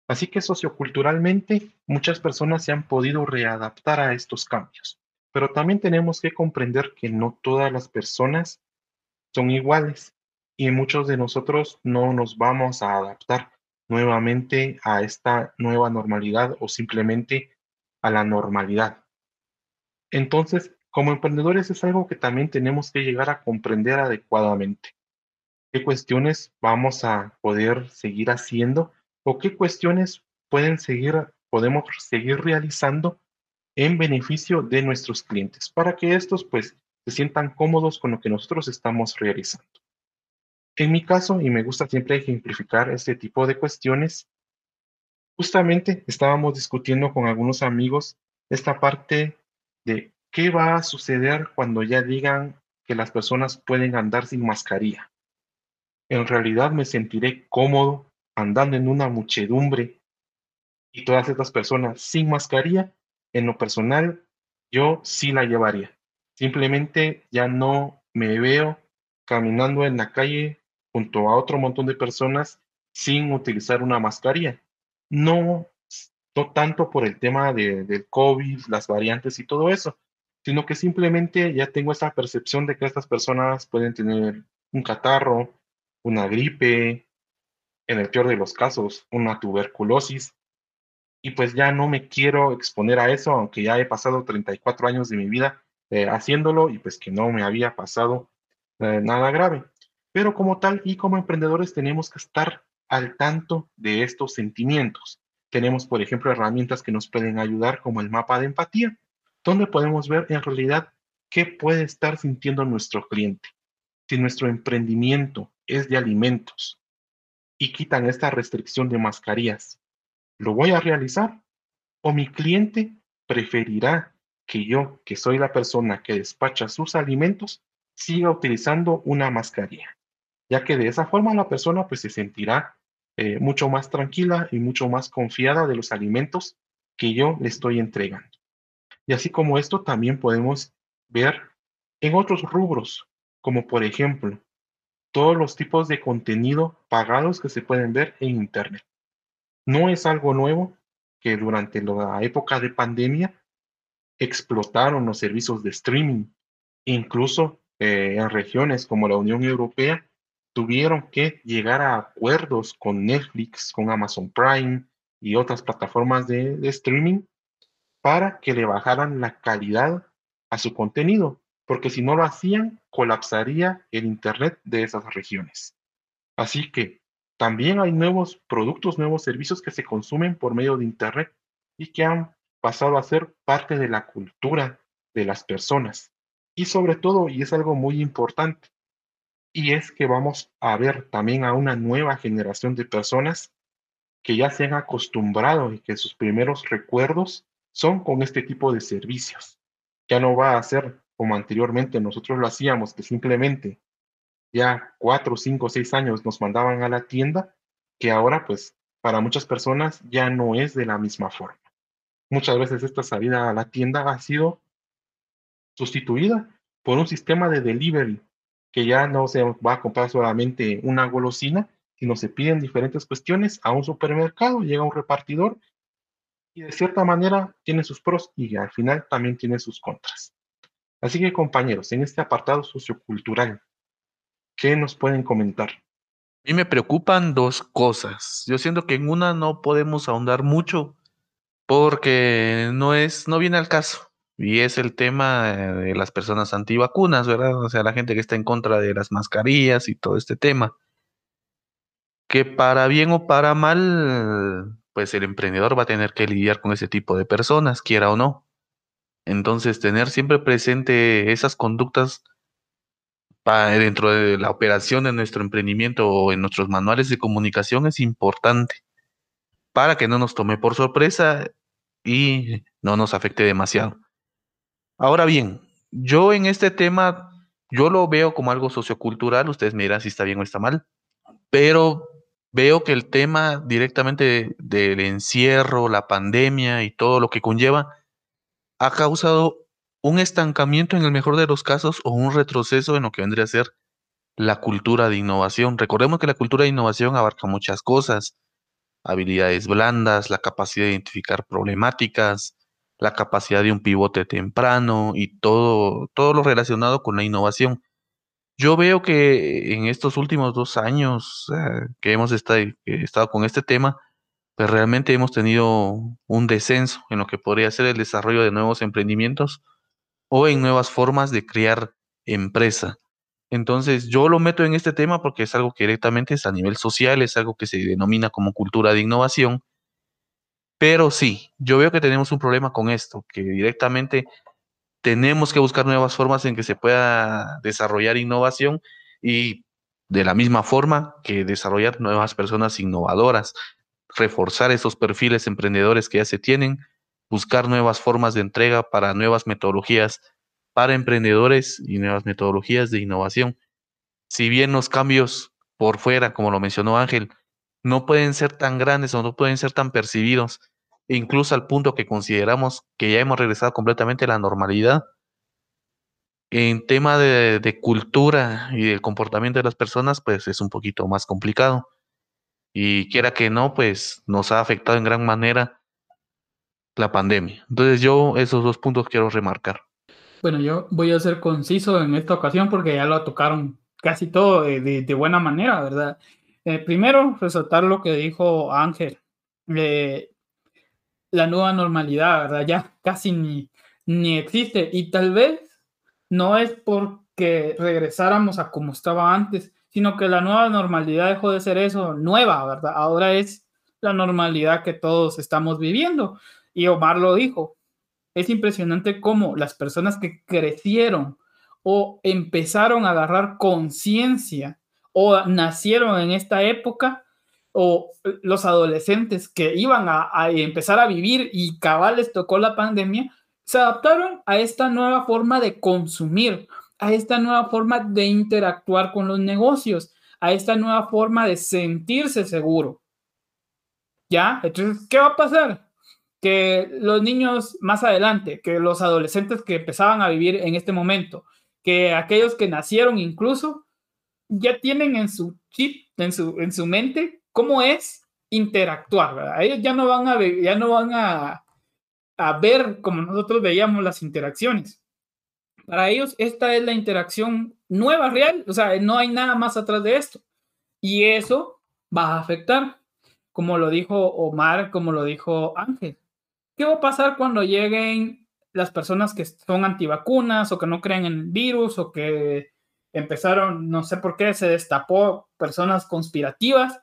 Así que socioculturalmente muchas personas se han podido readaptar a estos cambios, pero también tenemos que comprender que no todas las personas son iguales y muchos de nosotros no nos vamos a adaptar nuevamente a esta nueva normalidad o simplemente a la normalidad. Entonces, como emprendedores es algo que también tenemos que llegar a comprender adecuadamente. ¿Qué cuestiones vamos a poder seguir haciendo o qué cuestiones pueden seguir, podemos seguir realizando en beneficio de nuestros clientes para que estos pues se sientan cómodos con lo que nosotros estamos realizando. En mi caso, y me gusta siempre ejemplificar este tipo de cuestiones, justamente estábamos discutiendo con algunos amigos esta parte de qué va a suceder cuando ya digan que las personas pueden andar sin mascarilla. En realidad me sentiré cómodo andando en una muchedumbre y todas estas personas sin mascarilla, en lo personal, yo sí la llevaría. Simplemente ya no me veo caminando en la calle junto a otro montón de personas sin utilizar una mascarilla. No, no tanto por el tema de, del COVID, las variantes y todo eso, sino que simplemente ya tengo esa percepción de que estas personas pueden tener un catarro, una gripe, en el peor de los casos, una tuberculosis. Y pues ya no me quiero exponer a eso, aunque ya he pasado 34 años de mi vida eh, haciéndolo y pues que no me había pasado eh, nada grave. Pero como tal y como emprendedores tenemos que estar al tanto de estos sentimientos. Tenemos, por ejemplo, herramientas que nos pueden ayudar como el mapa de empatía, donde podemos ver en realidad qué puede estar sintiendo nuestro cliente. Si nuestro emprendimiento es de alimentos y quitan esta restricción de mascarillas. ¿Lo voy a realizar ¿O mi cliente preferirá que yo, que soy la persona que despacha sus alimentos, siga utilizando una mascarilla? Ya que de esa forma la persona pues se sentirá eh, mucho más tranquila y mucho más confiada de los alimentos que yo le estoy entregando. Y así como esto también podemos ver en otros rubros, como por ejemplo todos los tipos de contenido pagados que se pueden ver en Internet. No es algo nuevo que durante la época de pandemia explotaron los servicios de streaming. Incluso eh, en regiones como la Unión Europea tuvieron que llegar a acuerdos con Netflix, con Amazon Prime y otras plataformas de, streaming para que le bajaran la calidad a su contenido, porque si no lo hacían, colapsaría el Internet de esas regiones. Así que también hay nuevos productos, nuevos servicios que se consumen por medio de Internet y que han pasado a ser parte de la cultura de las personas. Y sobre todo, y es algo muy importante, y es que vamos a ver también a una nueva generación de personas que ya se han acostumbrado y que sus primeros recuerdos son con este tipo de servicios. Ya no va a ser como anteriormente nosotros lo hacíamos, que simplemente ya cuatro, cinco, seis años nos mandaban a la tienda, que ahora pues para muchas personas ya no es de la misma forma. Muchas veces esta salida a la tienda ha sido sustituida por un sistema de delivery, que ya no se va a comprar solamente una golosina, sino se piden diferentes cuestiones a un supermercado, llega un repartidor y de cierta manera tiene sus pros y al final también tiene sus contras. Así que compañeros, en este apartado sociocultural, ¿qué nos pueden comentar? A mí me preocupan dos cosas. Yo siento que en una no podemos ahondar mucho porque no es, no viene al caso. Y es el tema de las personas antivacunas, ¿verdad? O sea, la gente que está en contra de las mascarillas y todo este tema. Que para bien o para mal, pues el emprendedor va a tener que lidiar con ese tipo de personas, quiera o no. Entonces, tener siempre presente esas conductas dentro de la operación de nuestro emprendimiento o en nuestros manuales de comunicación es importante para que no nos tome por sorpresa y no nos afecte demasiado. Ahora bien, yo en este tema, yo lo veo como algo sociocultural, ustedes me dirán si está bien o está mal, pero veo que el tema directamente del encierro, la pandemia y todo lo que conlleva, ha causado un estancamiento en el mejor de los casos o un retroceso en lo que vendría a ser la cultura de innovación. Recordemos que la cultura de innovación abarca muchas cosas, habilidades blandas, la capacidad de identificar problemáticas, la capacidad de un pivote temprano y todo, todo lo relacionado con la innovación. Yo veo que en estos últimos dos años eh, que hemos estado, estado, con este tema, pues realmente hemos tenido un descenso en lo que podría ser el desarrollo de nuevos emprendimientos o en nuevas formas de crear empresa. Entonces yo lo meto en este tema porque es algo que directamente es a nivel social, es algo que se denomina como cultura de innovación. Pero sí, yo veo que tenemos un problema con esto, que directamente tenemos que buscar nuevas formas en que se pueda desarrollar innovación y de la misma forma que desarrollar nuevas personas innovadoras, reforzar esos perfiles emprendedores que ya se tienen, buscar nuevas formas de entrega para nuevas metodologías para emprendedores y nuevas metodologías de innovación. Si bien los cambios por fuera, como lo mencionó Ángel, no pueden ser tan grandes o no pueden ser tan percibidos, incluso al punto que consideramos que ya hemos regresado completamente a la normalidad. En tema de, de cultura y del comportamiento de las personas, pues es un poquito más complicado. Y quiera que no, pues nos ha afectado en gran manera la pandemia. Entonces yo esos dos puntos quiero remarcar. Bueno, yo voy a ser conciso en esta ocasión porque ya lo tocaron casi todo de, buena manera, ¿verdad? Eh, primero, resaltar lo que dijo Ángel. Eh, la nueva normalidad, ¿verdad? Ya casi ni, ni existe. Y tal vez no es porque regresáramos a como estaba antes, sino que la nueva normalidad dejó de ser eso nueva, ¿verdad? Ahora es la normalidad que todos estamos viviendo. Y Omar lo dijo, es impresionante cómo las personas que crecieron o empezaron a agarrar conciencia o nacieron en esta época o los adolescentes que iban a, empezar a vivir y cabales tocó la pandemia, se adaptaron a esta nueva forma de consumir, a esta nueva forma de interactuar con los negocios, a esta nueva forma de sentirse seguro. ¿Ya? Entonces, ¿qué va a pasar? Que los niños más adelante, que los adolescentes que empezaban a vivir en este momento, que aquellos que nacieron incluso, ya tienen en su chip, en su, en su mente, cómo es interactuar, ¿verdad? Ellos ya no van a, ya no van a, a ver como nosotros veíamos las interacciones. Para ellos, esta es la interacción nueva, real, o sea, no hay nada más atrás de esto. Y eso va a afectar, como lo dijo Omar, como lo dijo Ángel. ¿Qué va a pasar cuando lleguen las personas que son antivacunas o que no creen en el virus o que empezaron, no sé por qué, se destapó personas conspirativas?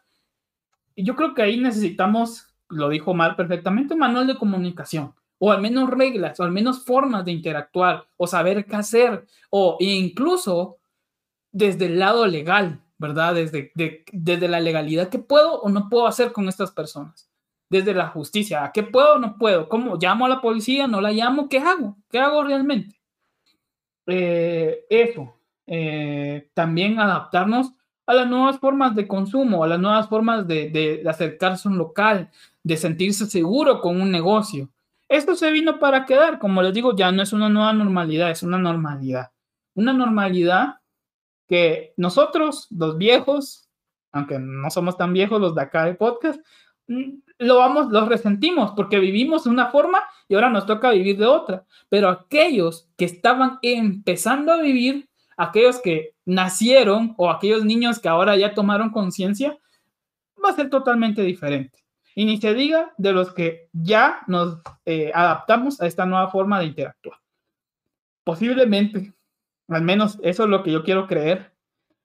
Y yo creo que ahí necesitamos, lo dijo Omar perfectamente, un manual de comunicación o al menos reglas, o al menos formas de interactuar, o saber qué hacer, o incluso desde el lado legal, ¿verdad? Desde, desde la legalidad, ¿qué puedo o no puedo hacer con estas personas? Desde la justicia, ¿qué puedo o no puedo? ¿Cómo llamo a la policía? ¿No la llamo? ¿Qué hago? ¿Qué hago realmente? Eh, eso. Eh, también adaptarnos a las nuevas formas de consumo, a las nuevas formas de, de acercarse a un local, de sentirse seguro con un negocio. Esto se vino para quedar, como les digo, ya no es una nueva normalidad, es una normalidad. Una normalidad que nosotros, los viejos, aunque no somos tan viejos los de acá de podcast, mm, lo vamos, los resentimos porque vivimos de una forma y ahora nos toca vivir de otra. Pero aquellos que estaban empezando a vivir, aquellos que nacieron o aquellos niños que ahora ya tomaron conciencia, va a ser totalmente diferente. Y ni se diga de los que ya nos eh, adaptamos a esta nueva forma de interactuar. Posiblemente al menos eso es lo que yo quiero creer.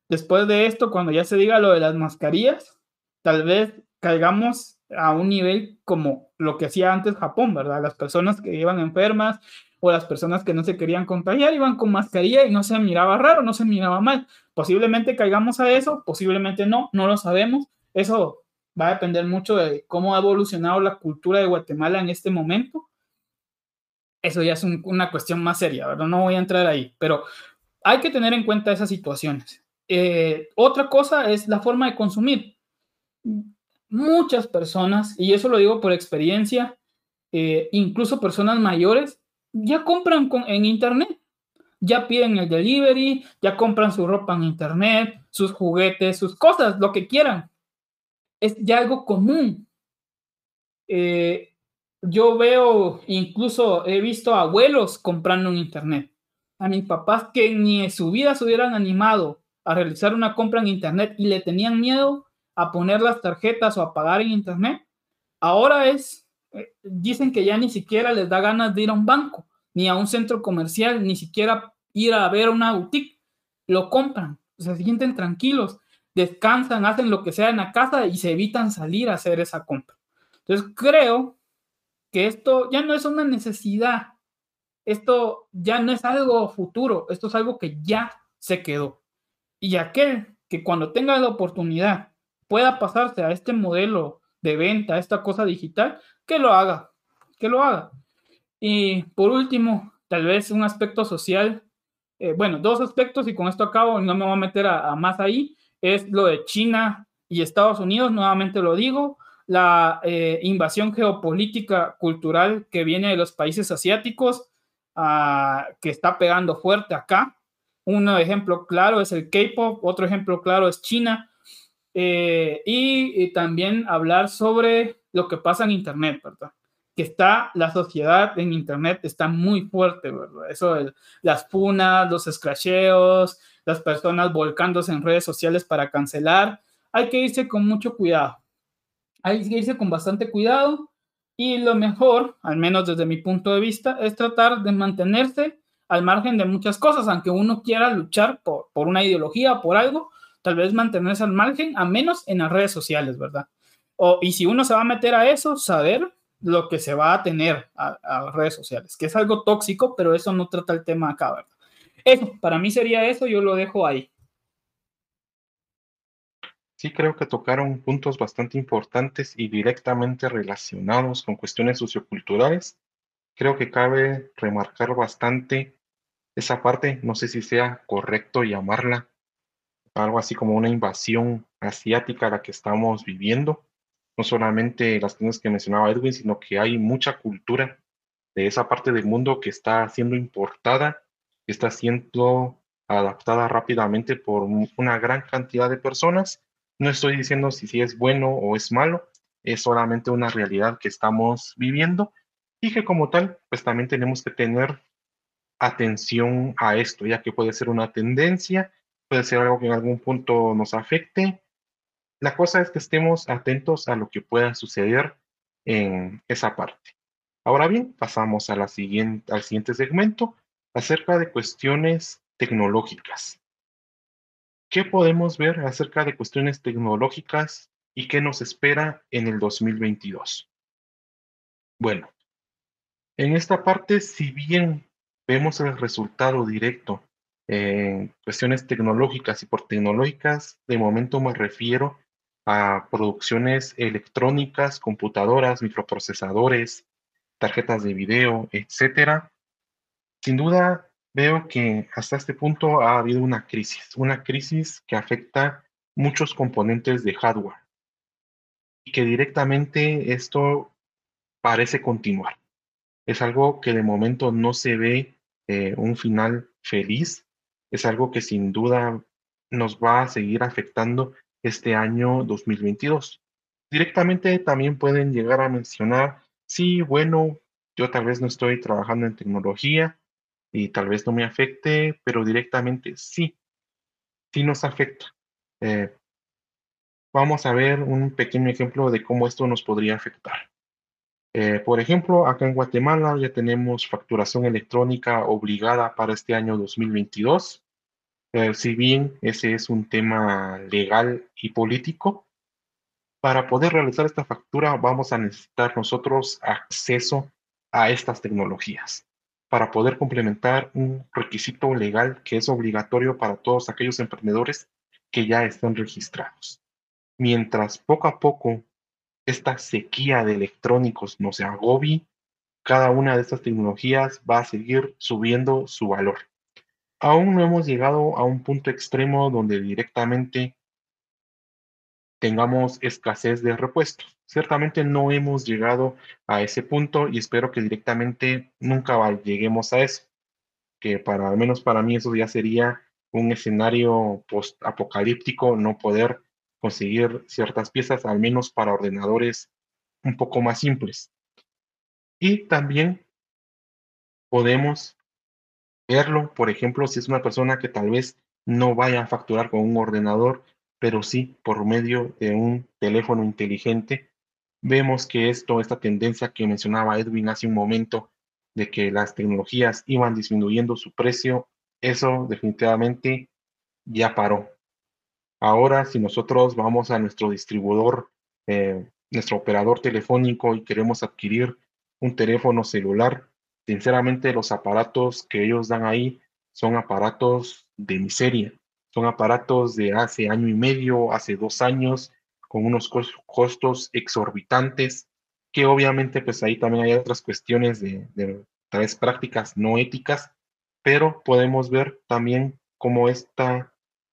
Después de esto, cuando ya se diga lo de las mascarillas, tal vez caigamos a un nivel como lo que hacía antes Japón, ¿verdad? Las personas que iban enfermas o las personas que no se querían contagiar iban con mascarilla y no se miraba raro, no se miraba mal. Posiblemente caigamos a eso, posiblemente no, no lo sabemos. Eso va a depender mucho de cómo ha evolucionado la cultura de Guatemala en este momento. Eso ya es una cuestión más seria, ¿verdad? No voy a entrar ahí, pero hay que tener en cuenta esas situaciones. Eh, otra cosa es la forma de consumir. Muchas personas, y eso lo digo por experiencia, eh, incluso personas mayores, ya compran en Internet, ya piden el delivery, ya compran su ropa en Internet, sus juguetes, sus cosas, lo que quieran. Es ya algo común. Eh, yo veo, incluso he visto abuelos comprando en Internet a mis papás que ni en su vida se hubieran animado a realizar una compra en Internet y le tenían miedo a poner las tarjetas o a pagar en Internet, ahora es, dicen que ya ni siquiera les da ganas de ir a un banco, ni a un centro comercial, ni siquiera ir a ver una boutique. Lo compran, se sienten tranquilos, descansan, hacen lo que sea en la casa y se evitan salir a hacer esa compra. Entonces creo que esto ya no es una necesidad, esto ya no es algo futuro, esto es algo que ya se quedó. Y aquel que cuando tenga la oportunidad pueda pasarse a este modelo de venta, a esta cosa digital, que lo haga, que lo haga. Y por último, tal vez un aspecto social, eh, bueno, dos aspectos y con esto acabo, no me voy a meter a, más ahí, es lo de China y Estados Unidos, nuevamente lo digo, la eh, invasión geopolítica cultural que viene de los países asiáticos, que está pegando fuerte acá. Un ejemplo claro es el K-pop, otro ejemplo claro es China. Eh, y, también hablar sobre lo que pasa en Internet, ¿verdad? Que está, la sociedad en Internet está muy fuerte, ¿verdad? Eso, las punas, los escracheos, las personas volcándose en redes sociales para cancelar. Hay que irse con mucho cuidado. Hay que irse con bastante cuidado y lo mejor, al menos desde mi punto de vista, es tratar de mantenerse al margen de muchas cosas, aunque uno quiera luchar por, por una ideología, por algo, tal vez mantenerse al margen, a menos en las redes sociales, ¿verdad? O, y si uno se va a meter a eso, saber lo que se va a tener a, a redes sociales, que es algo tóxico, pero eso no trata el tema acá, ¿verdad? Eso, para mí sería eso, yo lo dejo ahí. sí creo que tocaron puntos bastante importantes y directamente relacionados con cuestiones socioculturales. Creo que cabe remarcar bastante esa parte, no sé si sea correcto llamarla algo así como una invasión asiática la que estamos viviendo. No solamente las cosas que mencionaba Edwin, sino que hay mucha cultura de esa parte del mundo que está siendo importada, que está siendo adaptada rápidamente por una gran cantidad de personas. No estoy diciendo si, si es bueno o es malo, es solamente una realidad que estamos viviendo y que como tal, pues también tenemos que tener atención a esto, ya que puede ser una tendencia, puede ser algo que en algún punto nos afecte. La cosa es que estemos atentos a lo que pueda suceder en esa parte. Ahora bien, pasamos al siguiente segmento acerca de cuestiones tecnológicas. ¿Qué podemos ver acerca de cuestiones tecnológicas y qué nos espera en el 2022? Bueno, en esta parte, si bien vemos el resultado directo en cuestiones tecnológicas y por tecnológicas, de momento me refiero a producciones electrónicas, computadoras, microprocesadores, tarjetas de video, etcétera. Sin duda, veo que hasta este punto ha habido una crisis, una crisis que afecta muchos componentes de hardware y que directamente esto parece continuar. Es algo que de momento no se ve eh, un final feliz, es algo que sin duda nos va a seguir afectando este año 2022. Directamente también pueden llegar a mencionar sí, bueno, yo tal vez no estoy trabajando en tecnología y tal vez no me afecte, pero directamente sí, sí nos afecta. Eh, vamos a ver un pequeño ejemplo de cómo esto nos podría afectar. Eh, por ejemplo, acá en Guatemala ya tenemos facturación electrónica obligada para este año 2022. Eh, si bien ese es un tema legal y político, para poder realizar esta factura vamos a necesitar nosotros acceso a estas tecnologías para poder complementar un requisito legal que es obligatorio para todos aquellos emprendedores que ya están registrados. Mientras poco a poco esta sequía de electrónicos no se agobie, cada una de estas tecnologías va a seguir subiendo su valor. Aún no hemos llegado a un punto extremo donde directamente tengamos escasez de repuestos. Ciertamente no hemos llegado a ese punto y espero que directamente nunca lleguemos a eso, que para al menos para mí eso ya sería un escenario post-apocalíptico, no poder conseguir ciertas piezas, al menos para ordenadores un poco más simples. Y también podemos verlo, por ejemplo, si es una persona que tal vez no vaya a facturar con un ordenador, pero sí por medio de un teléfono inteligente. Vemos que esto, esta tendencia que mencionaba Edwin hace un momento, de que las tecnologías iban disminuyendo su precio, eso definitivamente ya paró. Ahora, si nosotros vamos a nuestro distribuidor, eh, nuestro operador telefónico y queremos adquirir un teléfono celular, sinceramente los aparatos que ellos dan ahí son aparatos de miseria. Son aparatos de hace año y medio, hace dos años, con unos costos exorbitantes, que obviamente pues ahí también hay otras cuestiones de, de tal vez prácticas no éticas, pero podemos ver también cómo esta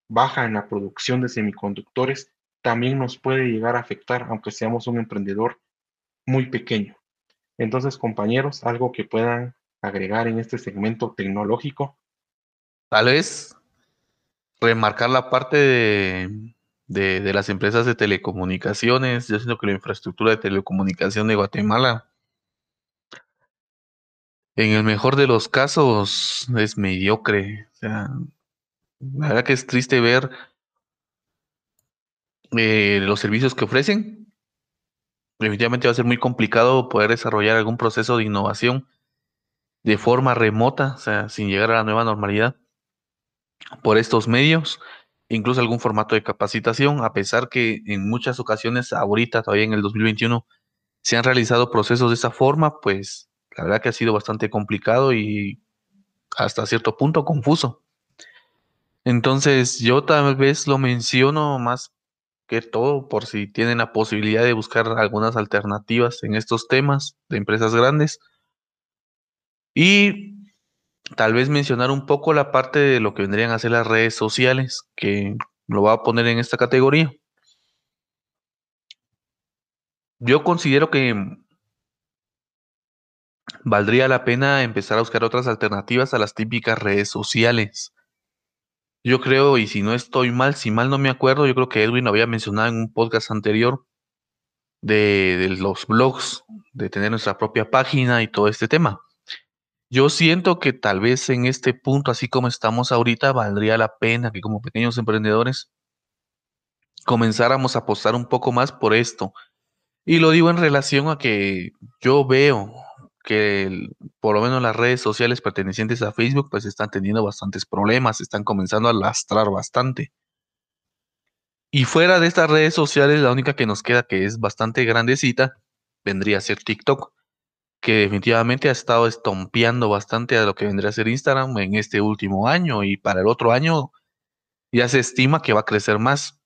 baja en la producción de semiconductores también nos puede llegar a afectar, aunque seamos un emprendedor muy pequeño. Entonces, compañeros, algo que puedan agregar en este segmento tecnológico. Tal vez remarcar la parte de, de, las empresas de telecomunicaciones. Yo siento que la infraestructura de telecomunicación de Guatemala, en el mejor de los casos, es mediocre. O sea, la verdad que es triste ver eh, los servicios que ofrecen. Definitivamente va a ser muy complicado poder desarrollar algún proceso de innovación de forma remota, o sea, sin llegar a la nueva normalidad por estos medios, incluso algún formato de capacitación, a pesar que en muchas ocasiones, ahorita, todavía en el 2021, se han realizado procesos de esa forma, pues la verdad que ha sido bastante complicado y hasta cierto punto confuso. Entonces, yo tal vez lo menciono más que todo por si tienen la posibilidad de buscar algunas alternativas en estos temas de empresas grandes. Y tal vez mencionar un poco la parte de lo que vendrían a ser las redes sociales, que lo va a poner en esta categoría. Yo considero que valdría la pena empezar a buscar otras alternativas a las típicas redes sociales. Yo creo, y si no estoy mal, si mal no me acuerdo, yo creo que Edwin lo había mencionado en un podcast anterior de, los blogs, de tener nuestra propia página y todo este tema. Yo siento que tal vez en este punto, así como estamos ahorita, valdría la pena que como pequeños emprendedores comenzáramos a apostar un poco más por esto. Y lo digo en relación a que yo veo que por lo menos las redes sociales pertenecientes a Facebook pues están teniendo bastantes problemas, están comenzando a lastrar bastante. Y fuera de estas redes sociales, la única que nos queda que es bastante grandecita vendría a ser TikTok, que definitivamente ha estado estompeando bastante a lo que vendría a ser Instagram en este último año y para el otro año ya se estima que va a crecer más.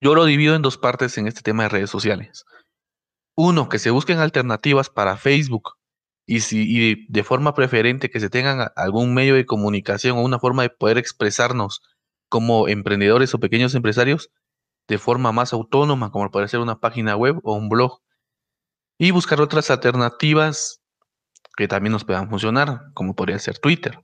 Yo lo divido en dos partes en este tema de redes sociales. Uno, que se busquen alternativas para Facebook y, si, de forma preferente que se tengan algún medio de comunicación o una forma de poder expresarnos como emprendedores o pequeños empresarios de forma más autónoma, como puede ser una página web o un blog. Y buscar otras alternativas que también nos puedan funcionar, como podría ser Twitter.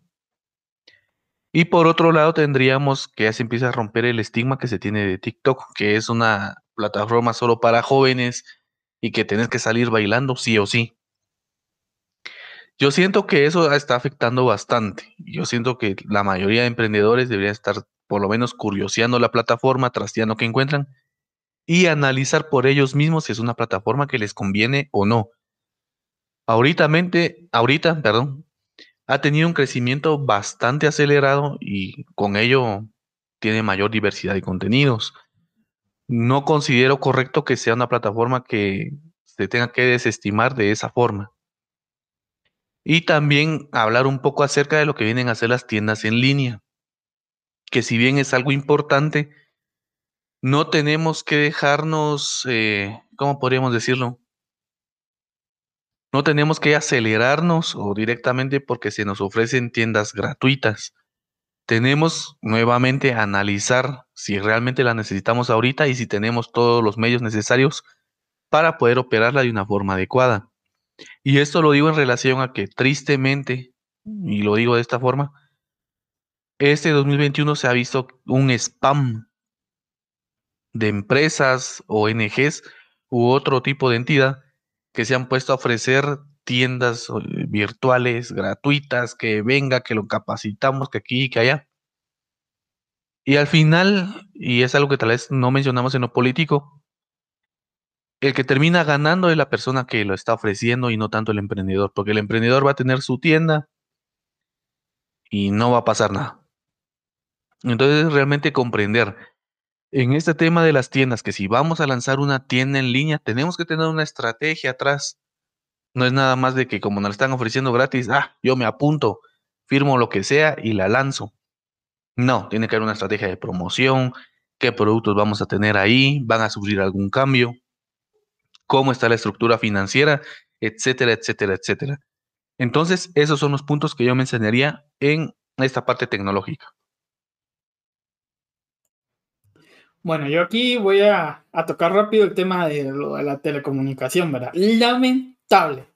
Y por otro lado tendríamos que ya se empieza a romper el estigma que se tiene de TikTok, que es una plataforma solo para jóvenes, y que tenés que salir bailando sí o sí. Yo siento que eso está afectando bastante. Yo siento que la mayoría de emprendedores deberían estar por lo menos curioseando la plataforma, trasteando que encuentran y analizar por ellos mismos si es una plataforma que les conviene o no. Ahorita, ahorita, perdón, ha tenido un crecimiento bastante acelerado y con ello tiene mayor diversidad de contenidos no considero correcto que sea una plataforma que se tenga que desestimar de esa forma. Y también hablar un poco acerca de lo que vienen a hacer las tiendas en línea, que si bien es algo importante, no tenemos que dejarnos, eh, ¿cómo podríamos decirlo? No tenemos que acelerarnos o directamente porque se nos ofrecen tiendas gratuitas tenemos nuevamente analizar si realmente la necesitamos ahorita y si tenemos todos los medios necesarios para poder operarla de una forma adecuada. Y esto lo digo en relación a que tristemente, y lo digo de esta forma, este 2021 se ha visto un spam de empresas, ONGs u otro tipo de entidad que se han puesto a ofrecer tiendas virtuales gratuitas, que venga, que lo capacitamos, que aquí que allá. Y al final, y es algo que tal vez no mencionamos en lo político, el que termina ganando es la persona que lo está ofreciendo y no tanto el emprendedor, porque el emprendedor va a tener su tienda y no va a pasar nada. Entonces, realmente comprender en este tema de las tiendas, que si vamos a lanzar una tienda en línea, tenemos que tener una estrategia atrás no es nada más de que como nos están ofreciendo gratis, ah, yo me apunto, firmo lo que sea y la lanzo. No, tiene que haber una estrategia de promoción, qué productos vamos a tener ahí, van a sufrir algún cambio, cómo está la estructura financiera, etcétera, etcétera, etcétera. Entonces, esos son los puntos que yo mencionaría en esta parte tecnológica. Bueno, yo aquí voy a, tocar rápido el tema de, de la telecomunicación, ¿verdad? Lamentable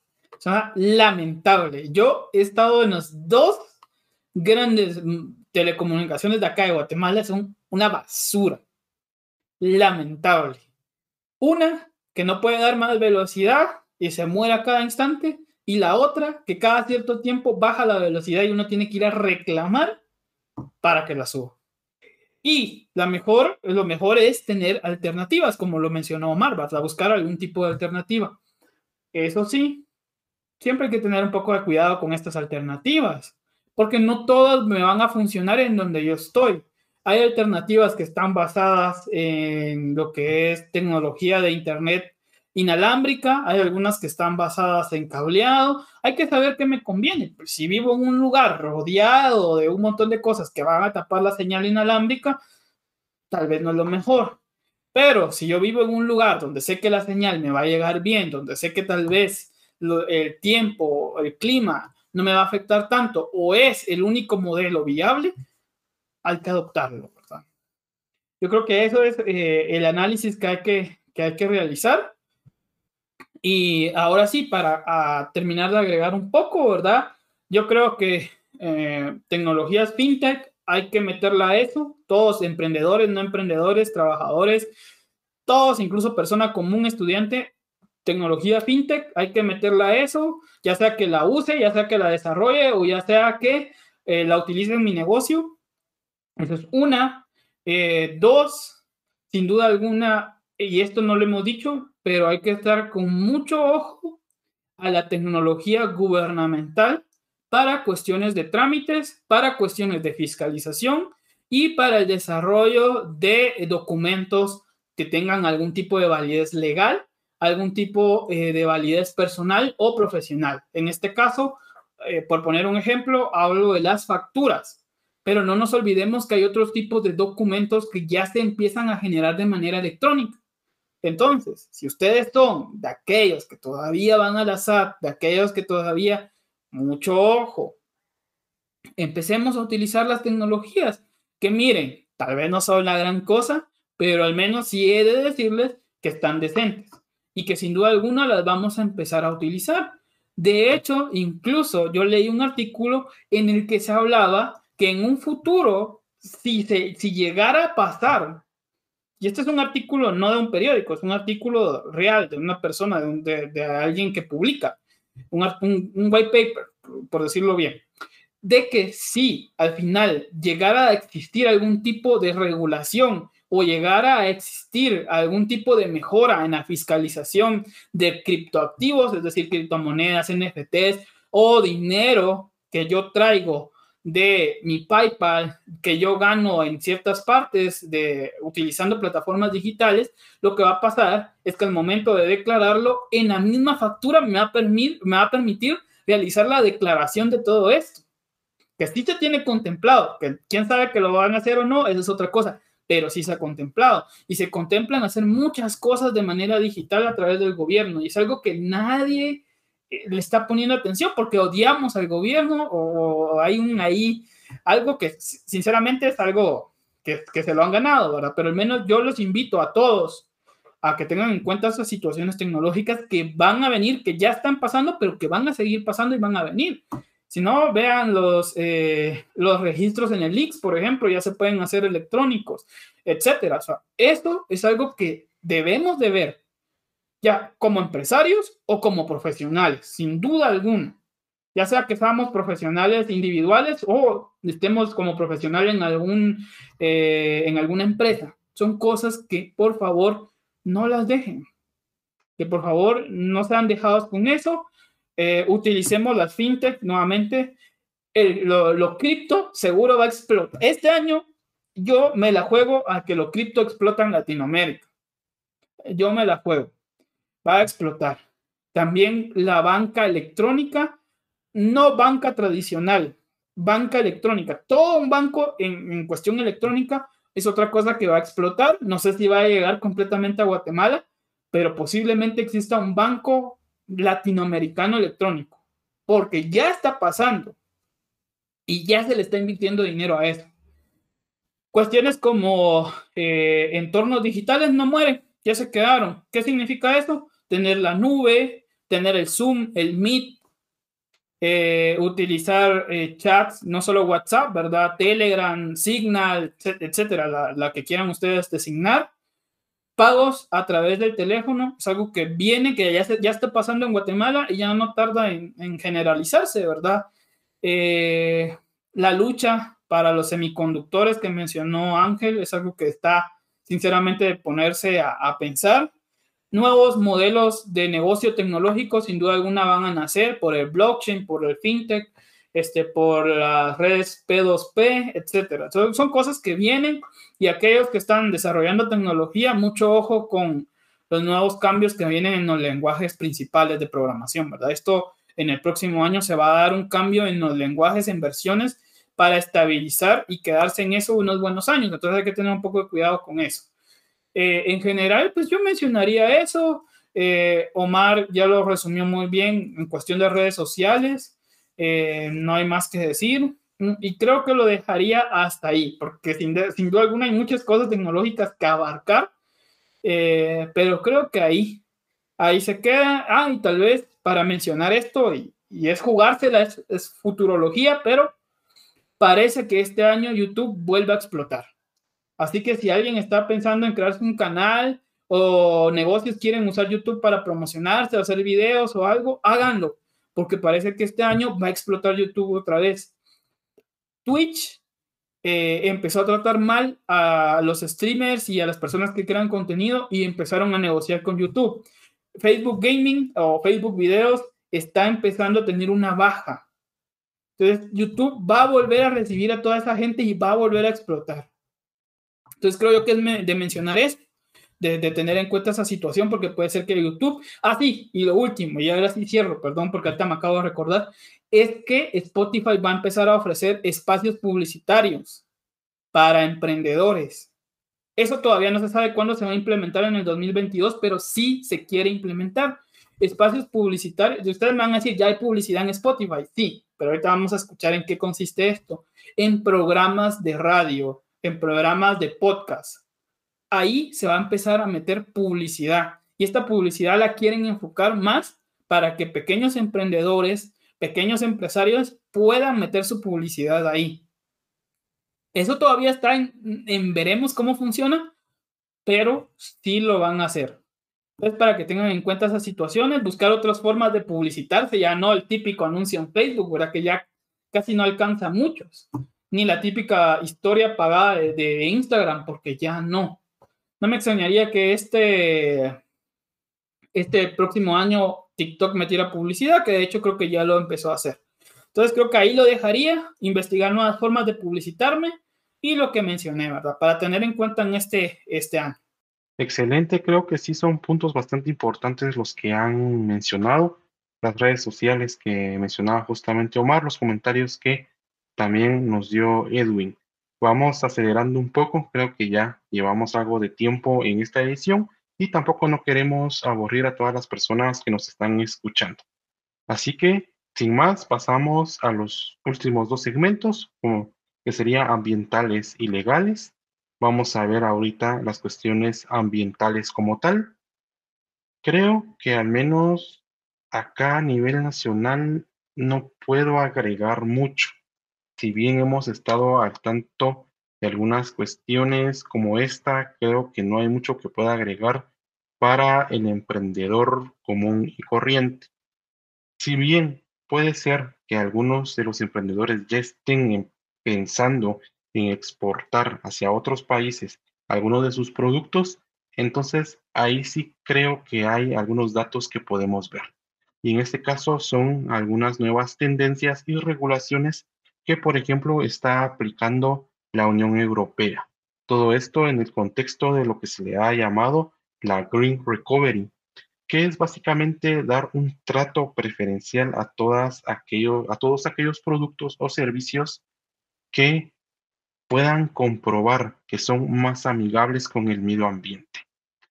lamentable. Yo he estado en las dos grandes mm, telecomunicaciones de acá de Guatemala, son una basura. Lamentable. Una que no puede dar más velocidad y se muere a cada instante. Y la otra que cada cierto tiempo baja la velocidad y uno tiene que ir a reclamar para que la suba. Y la mejor, lo mejor es tener alternativas, como lo mencionó Omar, vas a buscar algún tipo de alternativa. Eso sí, siempre hay que tener un poco de cuidado con estas alternativas, porque no todas me van a funcionar en donde yo estoy. Hay alternativas que están basadas en lo que es tecnología de Internet inalámbrica, hay algunas que están basadas en cableado, hay que saber qué me conviene. Pues si vivo en un lugar rodeado de un montón de cosas que van a tapar la señal inalámbrica, tal vez no es lo mejor. Pero si yo vivo en un lugar donde sé que la señal me va a llegar bien, donde sé que tal vez el tiempo, el clima no me va a afectar tanto o es el único modelo viable, hay que adoptarlo, ¿verdad? Yo creo que eso es eh, el análisis que hay que, que hay que realizar. Y ahora sí, para terminar de agregar un poco, ¿verdad? Yo creo que eh, tecnologías fintech hay que meterla a eso. Todos, emprendedores, no emprendedores, trabajadores, todos, incluso persona común, estudiante, tecnología fintech, hay que meterla a eso, ya sea que la use, ya sea que la desarrolle o ya sea que eh, la utilice en mi negocio. Eso es una. Eh, dos, sin duda alguna, y esto no lo hemos dicho, pero hay que estar con mucho ojo a la tecnología gubernamental para cuestiones de trámites, para cuestiones de fiscalización y para el desarrollo de documentos que tengan algún tipo de validez legal, algún tipo eh, de validez personal o profesional. En este caso, eh, por poner un ejemplo, hablo de las facturas, pero no nos olvidemos que hay otros tipos de documentos que ya se empiezan a generar de manera electrónica. Entonces, si ustedes son de aquellos que todavía van a la de aquellos que todavía mucho ojo. Empecemos a utilizar las tecnologías que miren, tal vez no son la gran cosa, pero al menos sí he de decirles que están decentes y que sin duda alguna las vamos a empezar a utilizar. De hecho, incluso yo leí un artículo en el que se hablaba que en un futuro, si, se, si llegara a pasar, y este es un artículo no de un periódico, es un artículo real de una persona, de, de alguien que publica, un, white paper, por decirlo bien, de que si al final llegara a existir algún tipo de regulación o llegara a existir algún tipo de mejora en la fiscalización de criptoactivos, es decir, criptomonedas, NFTs o dinero que yo traigo de mi PayPal que yo gano en ciertas partes de utilizando plataformas digitales, lo que va a pasar es que al momento de declararlo en la misma factura me va a, permitir, me va a permitir realizar la declaración de todo esto. Que sí se tiene contemplado, que quién sabe que lo van a hacer o no, esa es otra cosa, pero sí se ha contemplado y se contemplan hacer muchas cosas de manera digital a través del gobierno y es algo que nadie le está poniendo atención porque odiamos al gobierno o hay un ahí algo que sinceramente es algo que, que, se lo han ganado, ¿verdad? Pero al menos yo los invito a todos a que tengan en cuenta esas situaciones tecnológicas que van a venir, que ya están pasando, pero que van a seguir pasando y van a venir. Si no, vean los, eh, los registros en el X, por ejemplo, ya se pueden hacer electrónicos, etcétera. O sea, esto es algo que debemos de ver ya como empresarios o como profesionales, sin duda alguna. Ya sea que seamos profesionales individuales o estemos como profesionales en, algún, eh, en alguna empresa. Son cosas que por favor no las dejen. Que por favor no sean dejados con eso. Eh, utilicemos las fintech nuevamente. lo cripto seguro va a explotar. Este año yo me la juego a que lo cripto explota en Latinoamérica. Yo me la juego va a explotar. También la banca electrónica, no banca tradicional, banca electrónica. Todo un banco en, cuestión electrónica es otra cosa que va a explotar. No sé si va a llegar completamente a Guatemala, pero posiblemente exista un banco latinoamericano electrónico, porque ya está pasando y ya se le está invirtiendo dinero a eso. Cuestiones como eh, entornos digitales no mueren, ya se quedaron. ¿Qué significa eso? Tener la nube, tener el Zoom, el Meet, eh, utilizar eh, chats, no solo WhatsApp, ¿verdad? Telegram, Signal, etcétera, la, que quieran ustedes designar. Pagos a través del teléfono es algo que viene, que ya, ya está pasando en Guatemala y ya no tarda en, generalizarse, ¿verdad? Eh, la lucha para los semiconductores que mencionó Ángel es algo que está sinceramente de ponerse a, a pensar nuevos modelos de negocio tecnológico sin duda alguna van a nacer por el blockchain, por el fintech, este, por las redes P2P, etcétera. Son, cosas que vienen y aquellos que están desarrollando tecnología, mucho ojo con los nuevos cambios que vienen en los lenguajes principales de programación, ¿verdad? Esto en el próximo año se va a dar un cambio en los lenguajes en versiones para estabilizar y quedarse en eso unos buenos años. Entonces hay que tener un poco de cuidado con eso. En general, pues yo mencionaría eso. Omar ya lo resumió muy bien en cuestión de redes sociales. no hay más que decir. Y creo que lo dejaría hasta ahí, porque sin, duda alguna hay muchas cosas tecnológicas que abarcar, eh, pero creo que ahí, ahí se queda. Ah, y tal vez para mencionar esto, y, y es jugársela, es, es futurología, pero parece que este año YouTube vuelve a explotar. Así que si alguien está pensando en crearse un canal o negocios quieren usar YouTube para promocionarse, hacer videos o algo, háganlo, porque parece que este año va a explotar YouTube otra vez. Twitch eh, empezó a tratar mal a los streamers y a las personas que crean contenido y empezaron a negociar con YouTube. Facebook Gaming o Facebook Videos está empezando a tener una baja. Entonces, YouTube va a volver a recibir a toda esa gente y va a volver a explotar. Entonces, creo yo que es de mencionar esto, de, tener en cuenta esa situación, porque puede ser que YouTube. Ah, sí, y lo último, y ahora sí cierro, perdón, porque ahorita me acabo de recordar es que Spotify va a empezar a ofrecer espacios publicitarios para emprendedores. Eso todavía no se sabe cuándo se va a implementar en el 2022, pero sí se quiere implementar. Espacios publicitarios. Ustedes me van a decir, ya hay publicidad en Spotify. Sí, pero ahorita vamos a escuchar en qué consiste esto. En programas de radio, en programas de podcast. Ahí se va a empezar a meter publicidad. Y esta publicidad la quieren enfocar más para que pequeños emprendedores pequeños empresarios puedan meter su publicidad ahí. Eso todavía está en, veremos cómo funciona, pero sí lo van a hacer. Entonces, para que tengan en cuenta esas situaciones, buscar otras formas de publicitarse, ya no el típico anuncio en Facebook, ¿verdad? Que ya casi no alcanza a muchos, ni la típica historia pagada de, de Instagram, porque ya no. No me extrañaría que este, este próximo año TikTok me tira publicidad, que de hecho creo que ya lo empezó a hacer. Entonces creo que ahí lo dejaría, investigar nuevas formas de publicitarme y lo que mencioné, ¿verdad? Para tener en cuenta en este, este año. Excelente, creo que sí son puntos bastante importantes los que han mencionado, las redes sociales que mencionaba justamente Omar, los comentarios que también nos dio Edwin. Vamos acelerando un poco, creo que ya llevamos algo de tiempo en esta edición y tampoco no queremos aburrir a todas las personas que nos están escuchando. Así que, sin más, pasamos a los últimos dos segmentos, que serían ambientales y legales. Vamos a ver ahorita las cuestiones ambientales como tal. Creo que al menos acá a nivel nacional no puedo agregar mucho. Si bien hemos estado al tanto algunas cuestiones como esta, creo que no hay mucho que pueda agregar para el emprendedor común y corriente. Si bien puede ser que algunos de los emprendedores ya estén pensando en exportar hacia otros países algunos de sus productos, entonces ahí sí creo que hay algunos datos que podemos ver. Y en este caso son algunas nuevas tendencias y regulaciones que, por ejemplo, está aplicando la Unión Europea. Todo esto en el contexto de lo que se le ha llamado la Green Recovery, que es básicamente dar un trato preferencial a, todas aquellos, a todos aquellos productos o servicios que puedan comprobar que son más amigables con el medio ambiente,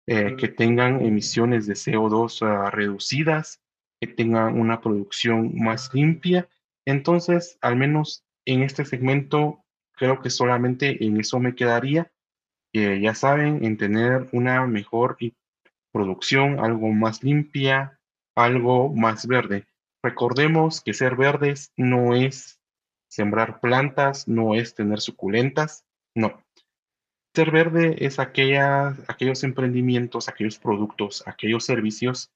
eh, que tengan emisiones de CO2 ah, reducidas, que tengan una producción más limpia. Entonces, al menos en este segmento creo que solamente en eso me quedaría. que ya saben, en tener una mejor producción, algo más limpia, algo más verde. Recordemos que ser verdes no es sembrar plantas, no es tener suculentas, no. Ser verde es aquellos emprendimientos, aquellos productos, aquellos servicios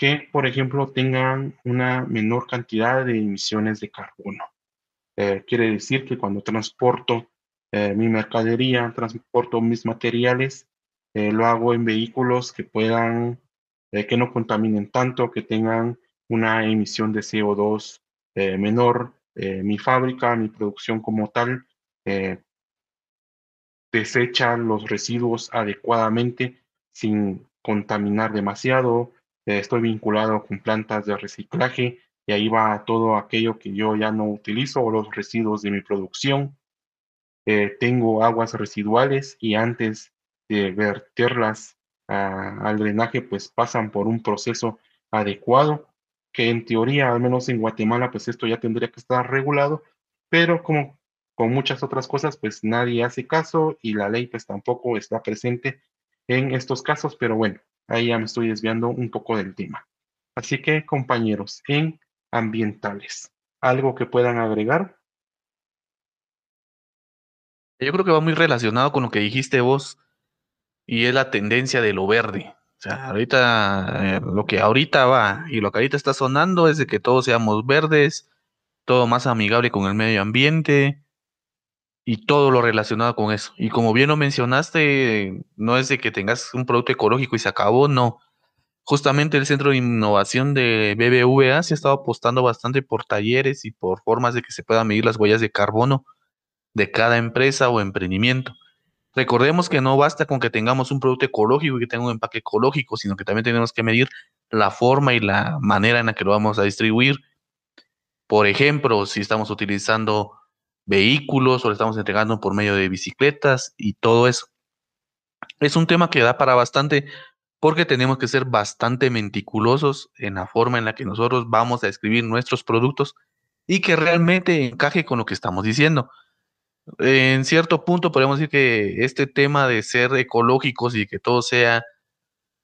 que, por ejemplo, tengan una menor cantidad de emisiones de carbono. Eh, quiere decir que cuando transporto eh, mi mercadería, transporto mis materiales, eh, lo hago en vehículos que puedan, que no contaminen tanto, que tengan una emisión de CO2 menor. mi fábrica, mi producción como tal, desecha los residuos adecuadamente sin contaminar demasiado. Estoy vinculado con plantas de reciclaje y ahí va todo aquello que yo ya no utilizo o los residuos de mi producción. Eh, tengo aguas residuales y antes de verterlas al drenaje, pues pasan por un proceso adecuado, que en teoría, al menos en Guatemala, pues esto ya tendría que estar regulado, pero como con muchas otras cosas, pues nadie hace caso y la ley pues tampoco está presente en estos casos, pero bueno, ahí ya me estoy desviando un poco del tema. Así que compañeros, en ambientales, ¿algo que puedan agregar? Yo creo que va muy relacionado con lo que dijiste vos y es la tendencia de lo verde. O sea, ahorita, eh, lo que ahorita va y lo que ahorita está sonando es de que todos seamos verdes, todo más amigable con el medio ambiente y todo lo relacionado con eso. Y como bien lo mencionaste, no es de que tengas un producto ecológico y se acabó, no. Justamente el Centro de Innovación de BBVA se ha estado apostando bastante por talleres y por formas de que se puedan medir las huellas de carbono de cada empresa o emprendimiento. Recordemos que no basta con que tengamos un producto ecológico y que tenga un empaque ecológico, sino que también tenemos que medir la forma y la manera en la que lo vamos a distribuir. Por ejemplo, si estamos utilizando vehículos o lo estamos entregando por medio de bicicletas y todo eso. Es un tema que da para bastante porque tenemos que ser bastante meticulosos en la forma en la que nosotros vamos a escribir nuestros productos y que realmente encaje con lo que estamos diciendo en cierto punto podemos decir que este tema de ser ecológicos y que todo sea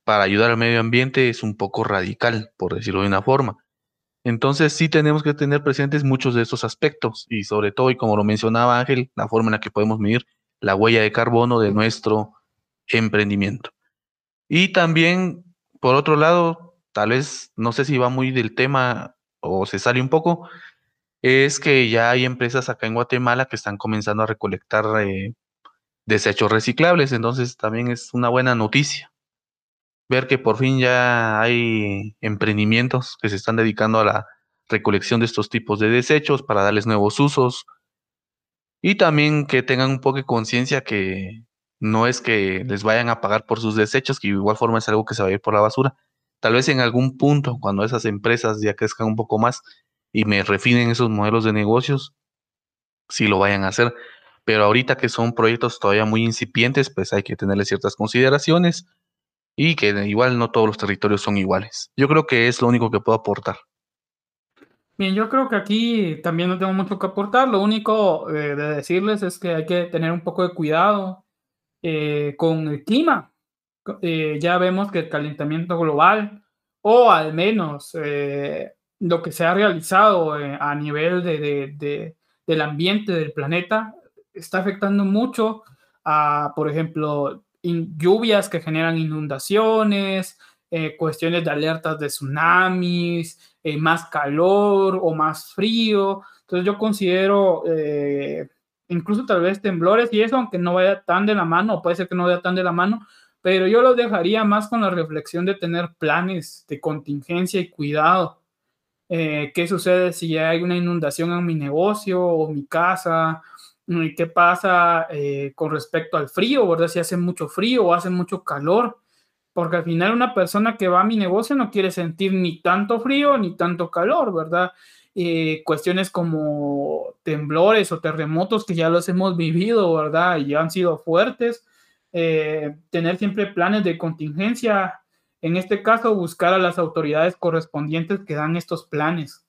para ayudar al medio ambiente es un poco radical, por decirlo de una forma. Entonces sí tenemos que tener presentes muchos de estos aspectos y sobre todo, y como lo mencionaba Ángel, la forma en la que podemos medir la huella de carbono de nuestro emprendimiento. Y también, por otro lado, tal vez, no sé si va muy del tema o se sale un poco, es que ya hay empresas acá en Guatemala que están comenzando a recolectar eh, desechos reciclables, entonces también es una buena noticia ver que por fin ya hay emprendimientos que se están dedicando a la recolección de estos tipos de desechos para darles nuevos usos y también que tengan un poco de conciencia que no es que les vayan a pagar por sus desechos, que de igual forma es algo que se va a ir por la basura. Tal vez en algún punto, cuando esas empresas ya crezcan un poco más, y me refinen esos modelos de negocios, si lo vayan a hacer. Pero ahorita que son proyectos todavía muy incipientes, pues hay que tenerle ciertas consideraciones y que igual no todos los territorios son iguales. Yo creo que es lo único que puedo aportar. Bien, yo creo que aquí también no tengo mucho que aportar. Lo único eh, de decirles es que hay que tener un poco de cuidado eh, con el clima. Eh, ya vemos que el calentamiento global, o al menos lo que se ha realizado a nivel de, del ambiente del planeta está afectando mucho a, por ejemplo, lluvias que generan inundaciones, eh, cuestiones de alertas de tsunamis, eh, más calor o más frío. Entonces yo considero incluso tal vez temblores y eso, aunque no vaya tan de la mano, puede ser que no vaya tan de la mano, pero yo lo dejaría más con la reflexión de tener planes de contingencia y cuidado eh, qué sucede si hay una inundación en mi negocio o mi casa, qué pasa eh, con respecto al frío, ¿verdad? Si hace mucho frío o hace mucho calor, porque al final una persona que va a mi negocio no quiere sentir ni tanto frío ni tanto calor, ¿verdad? Eh, cuestiones como temblores o terremotos que ya los hemos vivido, ¿verdad? Y han sido fuertes. tener siempre planes de contingencia en este caso, buscar a las autoridades correspondientes que dan estos planes,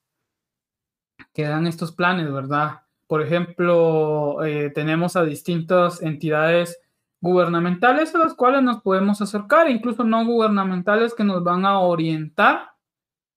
que dan estos planes, ¿verdad? Por ejemplo, eh, tenemos a distintas entidades gubernamentales a las cuales nos podemos acercar, incluso no gubernamentales que nos van a orientar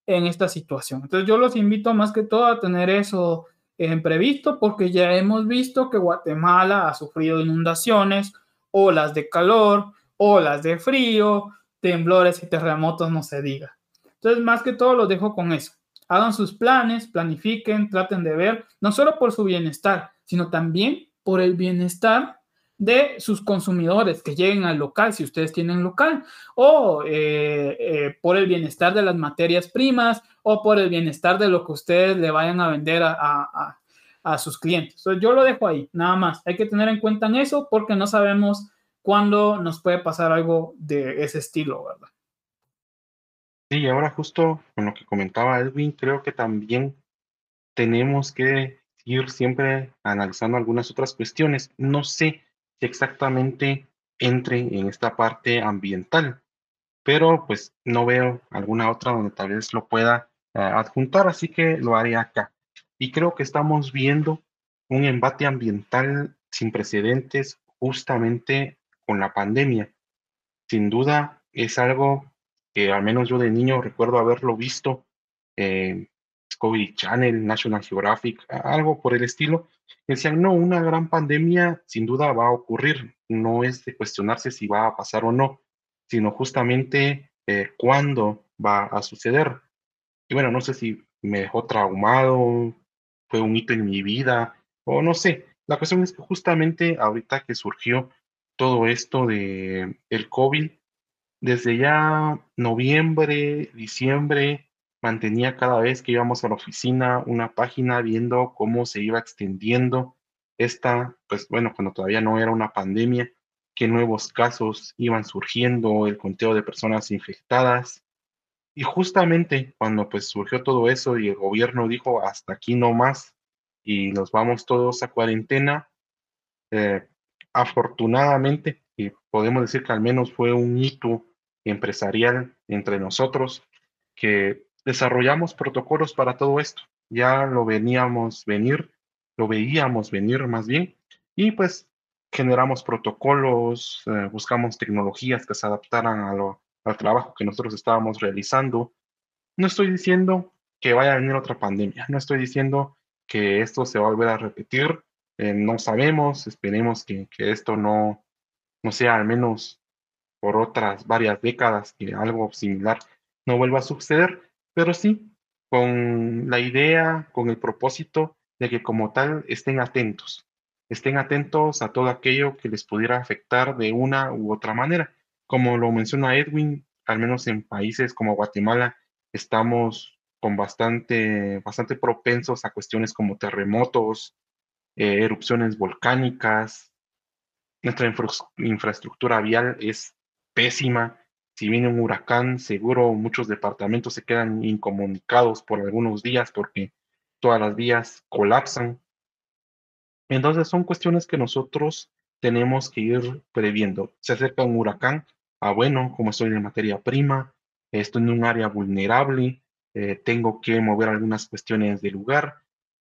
en esta situación. Entonces yo los invito más que todo a tener eso en previsto porque ya hemos visto que Guatemala ha sufrido inundaciones, olas de calor, olas de frío, temblores y terremotos no se diga. Entonces, más que todo, lo dejo con eso. Hagan sus planes, planifiquen, traten de ver, no solo por su bienestar, sino también por el bienestar de sus consumidores que lleguen al local, si ustedes tienen local, o eh, eh, por el bienestar de las materias primas, o por el bienestar de lo que ustedes le vayan a vender a, a sus clientes. Entonces, yo lo dejo ahí, nada más. Hay que tener en cuenta en eso porque no sabemos cuando nos puede pasar algo de ese estilo, ¿verdad? Sí, ahora justo con lo que comentaba Edwin, creo que también tenemos que ir siempre analizando algunas otras cuestiones. No sé si exactamente entre en esta parte ambiental, pero pues no veo alguna otra donde tal vez lo pueda eh, adjuntar, así que lo haré acá. Y creo que estamos viendo un embate ambiental sin precedentes justamente con la pandemia. Sin duda es algo que al menos yo de niño recuerdo haberlo visto en Discovery Channel, National Geographic, algo por el estilo. Decían, no, una gran pandemia sin duda va a ocurrir. No es de cuestionarse si va a pasar o no, sino justamente eh, cuándo va a suceder. Y bueno, no sé si me dejó traumado, fue un hito en mi vida, o no sé. La cuestión es que justamente ahorita que surgió todo esto de el COVID, desde ya noviembre, diciembre, mantenía cada vez que íbamos a la oficina una página viendo cómo se iba extendiendo esta, pues bueno, cuando todavía no era una pandemia, qué nuevos casos iban surgiendo, el conteo de personas infectadas. Y justamente cuando pues surgió todo eso y el gobierno dijo hasta aquí no más y nos vamos todos a cuarentena, eh, afortunadamente, y podemos decir que al menos fue un hito empresarial entre nosotros, que desarrollamos protocolos para todo esto. Ya lo veníamos venir, lo veíamos venir más bien, y pues generamos protocolos, eh, buscamos tecnologías que se adaptaran a lo, al trabajo que nosotros estábamos realizando. No estoy diciendo que vaya a venir otra pandemia, no estoy diciendo que esto se va a volver a repetir, eh, no sabemos, esperemos que, que esto no, no sea al menos por otras varias décadas que algo similar no vuelva a suceder, pero sí con la idea, con el propósito de que como tal estén atentos, estén atentos a todo aquello que les pudiera afectar de una u otra manera. Como lo menciona Edwin, al menos en países como Guatemala, estamos con bastante, bastante propensos a cuestiones como terremotos, eh, erupciones volcánicas. Nuestra infraestructura vial es pésima. Si viene un huracán, seguro muchos departamentos se quedan incomunicados por algunos días porque todas las vías colapsan. Entonces son cuestiones que nosotros tenemos que ir previendo. Se acerca un huracán, ah bueno, como estoy de materia prima, estoy en un área vulnerable, eh, tengo que mover algunas cuestiones de lugar.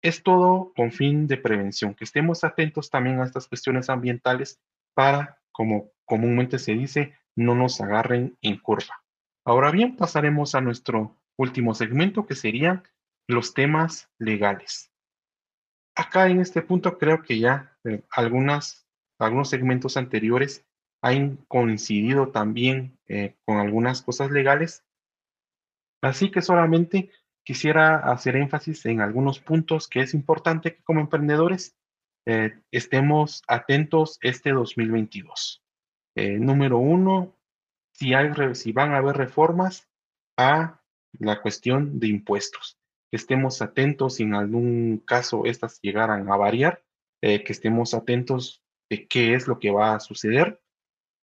Es todo con fin de prevención, que estemos atentos también a estas cuestiones ambientales para, como comúnmente se dice, no nos agarren en curva. Ahora bien, pasaremos a nuestro último segmento, que serían los temas legales. Acá en este punto creo que ya eh, algunos segmentos anteriores han coincidido también eh, con algunas cosas legales. Así que solamente quisiera hacer énfasis en algunos puntos que es importante que como emprendedores eh, estemos atentos este 2022. Eh, número uno, si, van a haber reformas a la cuestión de impuestos. Que estemos atentos si en algún caso estas llegaran a variar, eh, que estemos atentos de qué es lo que va a suceder.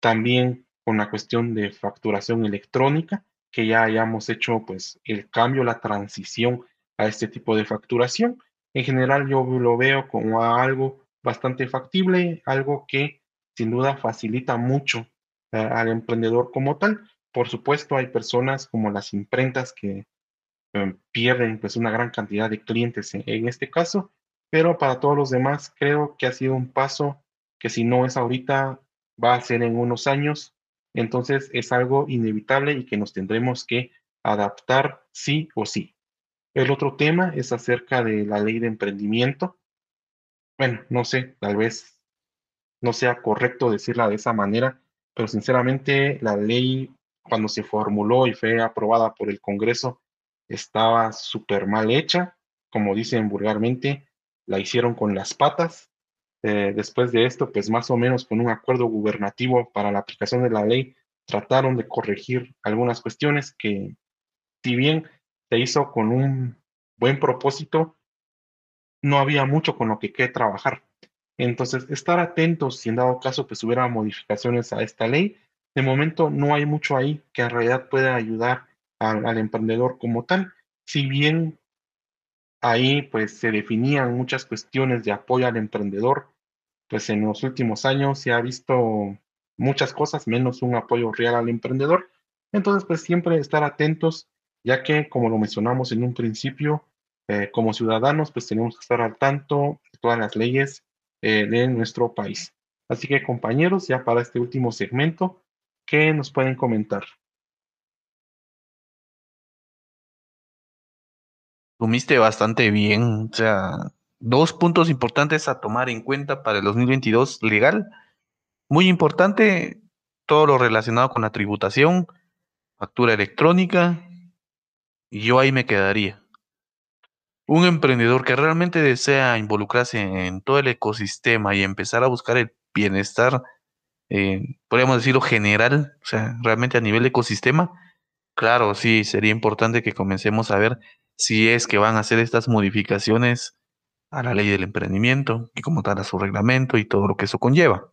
También con la cuestión de facturación electrónica, que ya hayamos hecho pues el cambio, la transición a este tipo de facturación. En general yo lo veo como algo bastante factible, algo que sin duda facilita mucho al emprendedor como tal. Por supuesto, hay personas como las imprentas que em, pierden pues una gran cantidad de clientes en, este caso, pero para todos los demás creo que ha sido un paso que si no es ahorita, va a ser en unos años. Entonces es algo inevitable y que nos tendremos que adaptar sí o sí. El otro tema es acerca de la ley de emprendimiento. Bueno, no sé, tal vez no sea correcto decirla de esa manera, pero sinceramente la ley cuando se formuló y fue aprobada por el Congreso estaba súper mal hecha, como dicen vulgarmente, la hicieron con las patas. Eh, después de esto, pues más o menos con un acuerdo gubernativo para la aplicación de la ley, trataron de corregir algunas cuestiones que, si bien se hizo con un buen propósito, no había mucho con lo que que trabajar. Entonces, estar atentos si en dado caso pues hubiera modificaciones a esta ley. De momento no hay mucho ahí que en realidad pueda ayudar al, emprendedor como tal. Si bien ahí pues se definían muchas cuestiones de apoyo al emprendedor, pues en los últimos años se ha visto muchas cosas menos un apoyo real al emprendedor. Entonces, pues siempre estar atentos, ya que como lo mencionamos en un principio, eh, como ciudadanos, pues tenemos que estar al tanto de todas las leyes eh, de nuestro país. Así que compañeros, ya para este último segmento, ¿qué nos pueden comentar? Sumiste bastante bien, o sea, dos puntos importantes a tomar en cuenta para el 2022 legal. Muy importante, todo lo relacionado con la tributación, factura electrónica, y yo ahí me quedaría. Un emprendedor que realmente desea involucrarse en todo el ecosistema y empezar a buscar el bienestar, eh, podríamos decirlo general, o sea, realmente a nivel ecosistema, claro, sí, sería importante que comencemos a ver si es que van a hacer estas modificaciones a la ley del emprendimiento y como tal a su reglamento y todo lo que eso conlleva.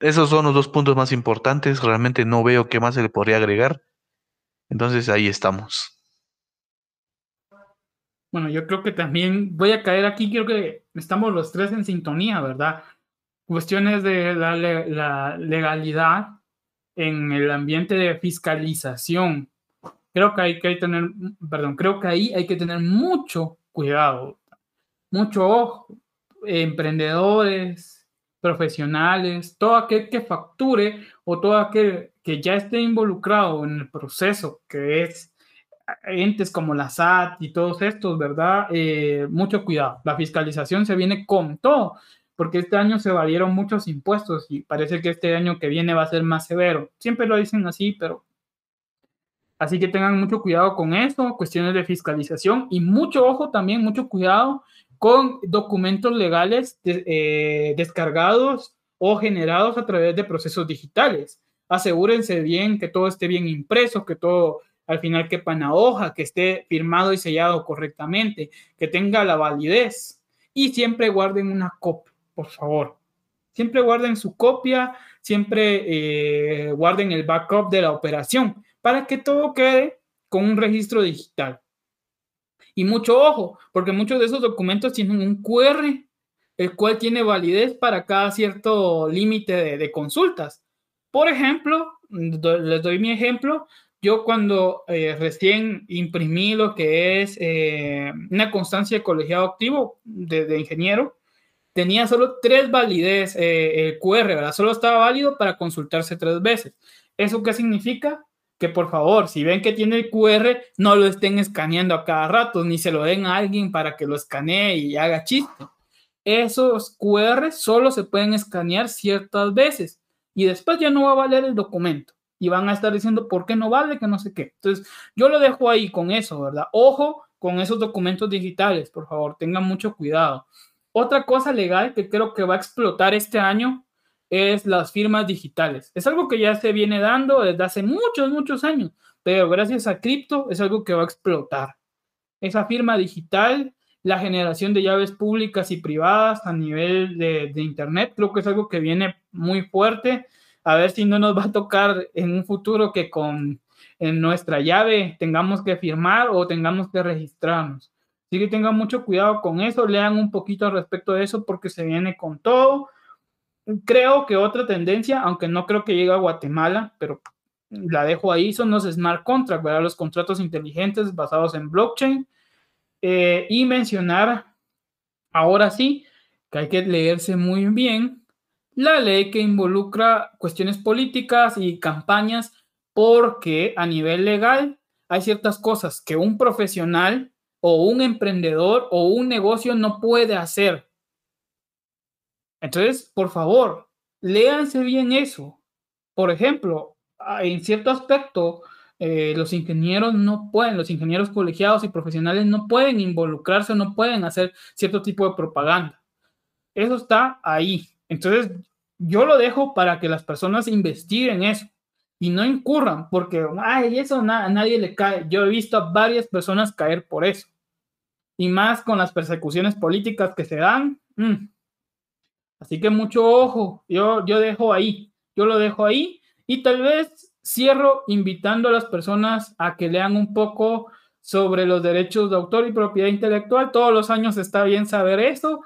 Esos son los dos puntos más importantes. Realmente no veo qué más se le podría agregar. Entonces ahí estamos. Bueno, yo creo que también voy a caer aquí. Creo que estamos los tres en sintonía, ¿verdad? Cuestiones de la, la legalidad en el ambiente de fiscalización. Creo que hay que tener, perdón, creo que ahí hay que tener mucho cuidado, mucho ojo, emprendedores, profesionales, todo aquel que facture o todo aquel que ya esté involucrado en el proceso, que es entes como la SAT y todos estos, ¿verdad? Eh, mucho cuidado. La fiscalización se viene con todo, porque este año se valieron muchos impuestos y parece que este año que viene va a ser más severo. Siempre lo dicen así, pero... Así que tengan mucho cuidado con esto, cuestiones de fiscalización y mucho ojo también, mucho cuidado con documentos legales eh, descargados o generados a través de procesos digitales. Asegúrense bien que todo esté bien impreso, que todo al final quepa en la hoja, que esté firmado y sellado correctamente, que tenga la validez y siempre guarden una copia, por favor. Siempre guarden su copia, siempre eh, guarden el backup de la operación para que todo quede con un registro digital. Y mucho ojo, porque muchos de esos documentos tienen un QR, el cual tiene validez para cada cierto límite de, consultas. Por ejemplo, les doy mi ejemplo, yo cuando eh, recién imprimí lo que es eh, una constancia de colegiado activo de, ingeniero, tenía solo tres validez eh, el QR, ¿verdad? Solo estaba válido para consultarse tres veces. ¿Eso qué significa? que por favor, si ven que tiene el QR, no lo estén escaneando a cada rato, ni se lo den a alguien para que lo escanee y haga chiste. Esos QR solo se pueden escanear ciertas veces y después ya no va a valer el documento y van a estar diciendo por qué no vale, que no sé qué. Entonces, yo lo dejo ahí con eso, ¿verdad? Ojo con esos documentos digitales, por favor, tengan mucho cuidado. Otra cosa legal que creo que va a explotar este año es las firmas digitales. Es algo que ya se viene dando desde hace muchos, muchos años, pero gracias a cripto es algo que va a explotar. Esa firma digital, la generación de llaves públicas y privadas a nivel de, Internet, creo que es algo que viene muy fuerte. A ver si no nos va a tocar en un futuro que con en nuestra llave tengamos que firmar o tengamos que registrarnos. Así que tengan mucho cuidado con eso, lean un poquito al respecto de eso porque se viene con todo Creo que otra tendencia, aunque no creo que llegue a Guatemala, pero la dejo ahí, son los smart contracts, ¿verdad? los contratos inteligentes basados en blockchain. Eh, y mencionar, ahora sí, que hay que leerse muy bien la ley que involucra cuestiones políticas y campañas, porque a nivel legal hay ciertas cosas que un profesional o un emprendedor o un negocio no puede hacer entonces, por favor, léanse bien eso. Por ejemplo, en cierto aspecto, eh, los ingenieros no pueden, los ingenieros colegiados y profesionales no pueden involucrarse, no pueden hacer cierto tipo de propaganda. Eso está ahí. Entonces, yo lo dejo para que las personas investiguen eso y no incurran, porque, ay, eso a nadie le cae. Yo he visto a varias personas caer por eso. Y más con las persecuciones políticas que se dan. Mm, Así que mucho ojo, yo, yo dejo ahí, yo lo dejo ahí y tal vez cierro invitando a las personas a que lean un poco sobre los derechos de autor y propiedad intelectual. Todos los años está bien saber eso.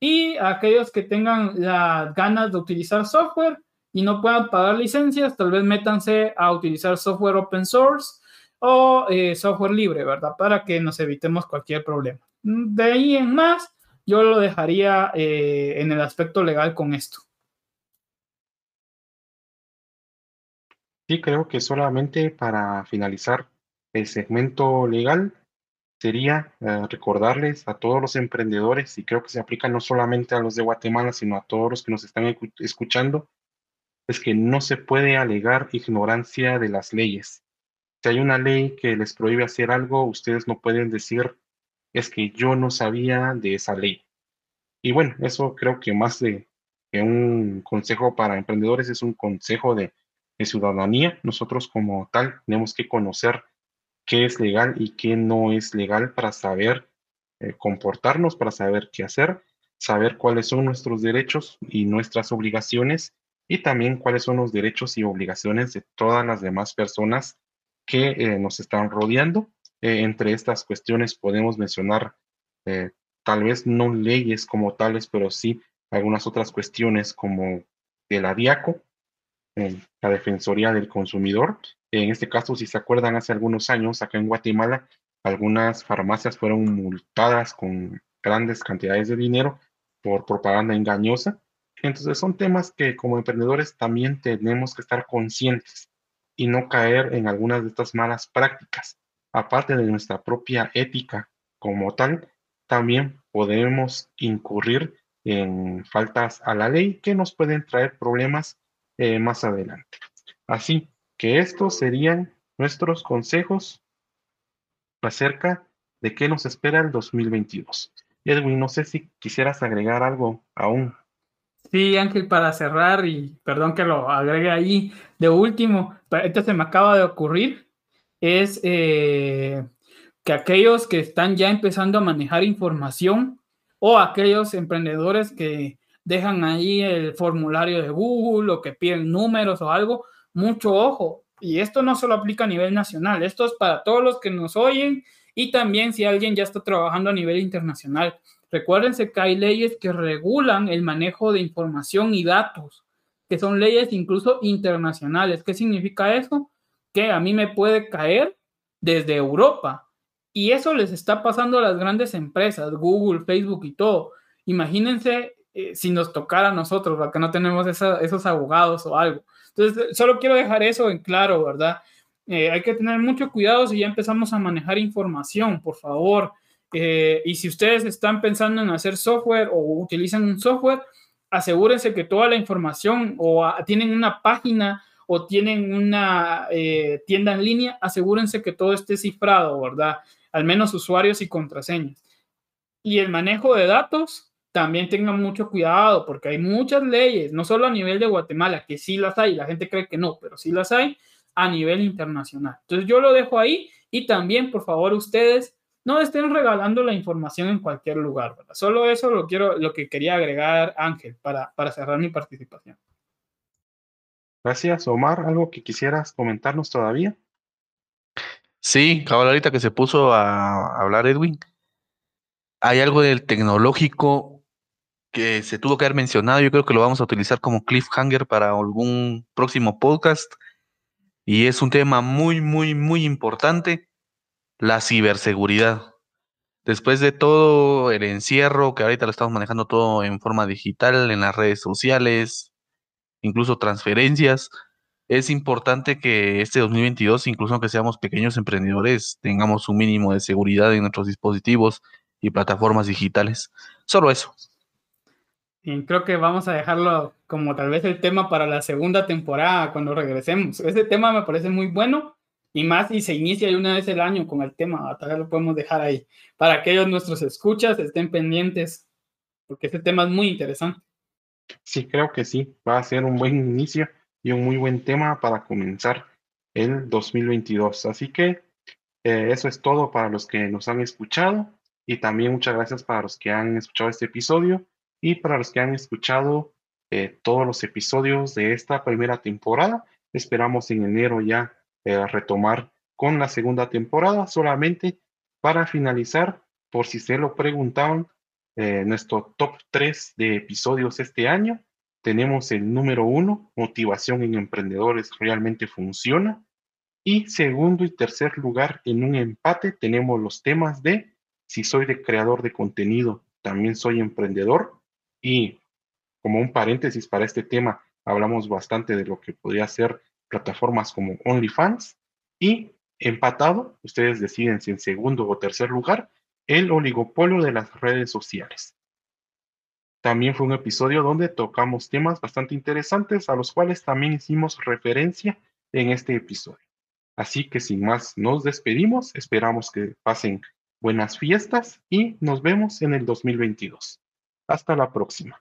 Y aquellos que tengan las ganas de utilizar software, y no puedan pagar licencias, tal vez métanse a utilizar software open source o eh, software libre, ¿verdad? Para que nos evitemos cualquier problema. De ahí en más, yo lo dejaría eh, en el aspecto legal con esto. Sí, creo que solamente para finalizar el segmento legal sería eh, recordarles a todos los emprendedores, y creo que se aplica no solamente a los de Guatemala, sino a todos los que nos están escuchando, es que no se puede alegar ignorancia de las leyes. Si hay una ley que les prohíbe hacer algo, ustedes no pueden decir, es que yo no sabía de esa ley. Y bueno, eso creo que más de que un consejo para emprendedores es un consejo de, ciudadanía. Nosotros como tal tenemos que conocer qué es legal y qué no es legal para saber eh, comportarnos, para saber qué hacer, saber cuáles son nuestros derechos y nuestras obligaciones y también cuáles son los derechos y obligaciones de todas las demás personas que eh, nos están rodeando. Eh, entre estas cuestiones podemos mencionar tal vez no leyes como tales, pero sí algunas otras cuestiones como el ADIACO, la Defensoría del Consumidor. En este caso, si se acuerdan, hace algunos años acá en Guatemala, algunas farmacias fueron multadas con grandes cantidades de dinero por propaganda engañosa entonces son temas que como emprendedores también tenemos que estar conscientes y no caer en algunas de estas malas prácticas. Aparte de nuestra propia ética como tal, también podemos incurrir en faltas a la ley que nos pueden traer problemas eh, más adelante. Así que estos serían nuestros consejos acerca de qué nos espera el 2022. Edwin, no sé si quisieras agregar algo aún. Sí, Ángel, para cerrar, y perdón que lo agregue ahí, de último, esto se me acaba de ocurrir, es eh, que aquellos que están ya empezando a manejar información o aquellos emprendedores que dejan ahí el formulario de Google o que piden números o algo, mucho ojo. Y esto no solo aplica a nivel nacional, esto es para todos los que nos oyen y también si alguien ya está trabajando a nivel internacional. Recuérdense que hay leyes que regulan el manejo de información y datos, que son leyes incluso internacionales. ¿Qué significa eso? Que a mí me puede caer desde Europa. Y eso les está pasando a las grandes empresas, Google, Facebook y todo. Imagínense eh, si nos tocara a nosotros, porque no tenemos esos abogados o algo. Entonces, solo quiero dejar eso en claro, ¿verdad? Eh, hay que tener mucho cuidado si ya empezamos a manejar información, por favor. Eh, y si ustedes están pensando en hacer software o utilizan un software, asegúrense que toda la información o tienen una página o tienen una eh, tienda en línea, asegúrense que todo esté cifrado, ¿verdad? Al menos usuarios y contraseñas. Y el manejo de datos, también tengan mucho cuidado porque hay muchas leyes, no solo a nivel de Guatemala, que sí las hay, la gente cree que no, pero sí las hay a nivel internacional. Entonces yo lo dejo ahí y también, por favor, ustedes no estén regalando la información en cualquier lugar, ¿verdad? Solo eso lo quiero, lo que quería agregar Ángel para, para cerrar mi participación. Gracias, Omar. ¿Algo que quisieras comentarnos todavía? Sí, cabal, ahorita que se puso a hablar Edwin, hay algo del tecnológico que se tuvo que haber mencionado. Yo creo que lo vamos a utilizar como cliffhanger para algún próximo podcast. Y es un tema muy, muy, muy importante la ciberseguridad. Después de todo el encierro, que ahorita lo estamos manejando todo en forma digital, en las redes sociales, incluso transferencias, es importante que este 2022, incluso aunque seamos pequeños emprendedores, tengamos un mínimo de seguridad en nuestros dispositivos y plataformas digitales. Solo eso. Y creo que vamos a dejarlo como tal vez el tema para la segunda temporada cuando regresemos. Ese tema me parece muy bueno y más y se inicia una vez el año con el tema, tal vez lo podemos dejar ahí, para que ellos nuestros escuchas estén pendientes, porque este tema es muy interesante. Sí, creo que sí, va a ser un buen inicio y un muy buen tema para comenzar el 2022. Así que eh, eso es todo para los que nos han escuchado y también muchas gracias para los que han escuchado este episodio y para los que han escuchado eh, todos los episodios de esta primera temporada. Esperamos en enero ya eh, retomar con la segunda temporada. Solamente para finalizar, por si se lo preguntaban, eh, nuestro top 3 de episodios este año. tenemos el número uno, motivación en emprendedores realmente funciona. Y segundo y tercer lugar, en un empate, tenemos los temas de si soy de creador de contenido, también soy emprendedor. Y como un paréntesis para este tema, hablamos bastante de lo que podría ser plataformas como OnlyFans. Y empatado, ustedes deciden si en segundo o tercer lugar, el oligopolio de las redes sociales. También fue un episodio donde tocamos temas bastante interesantes a los cuales también hicimos referencia en este episodio. Así que sin más, nos despedimos, esperamos que pasen buenas fiestas y nos vemos en el 2022. Hasta la próxima.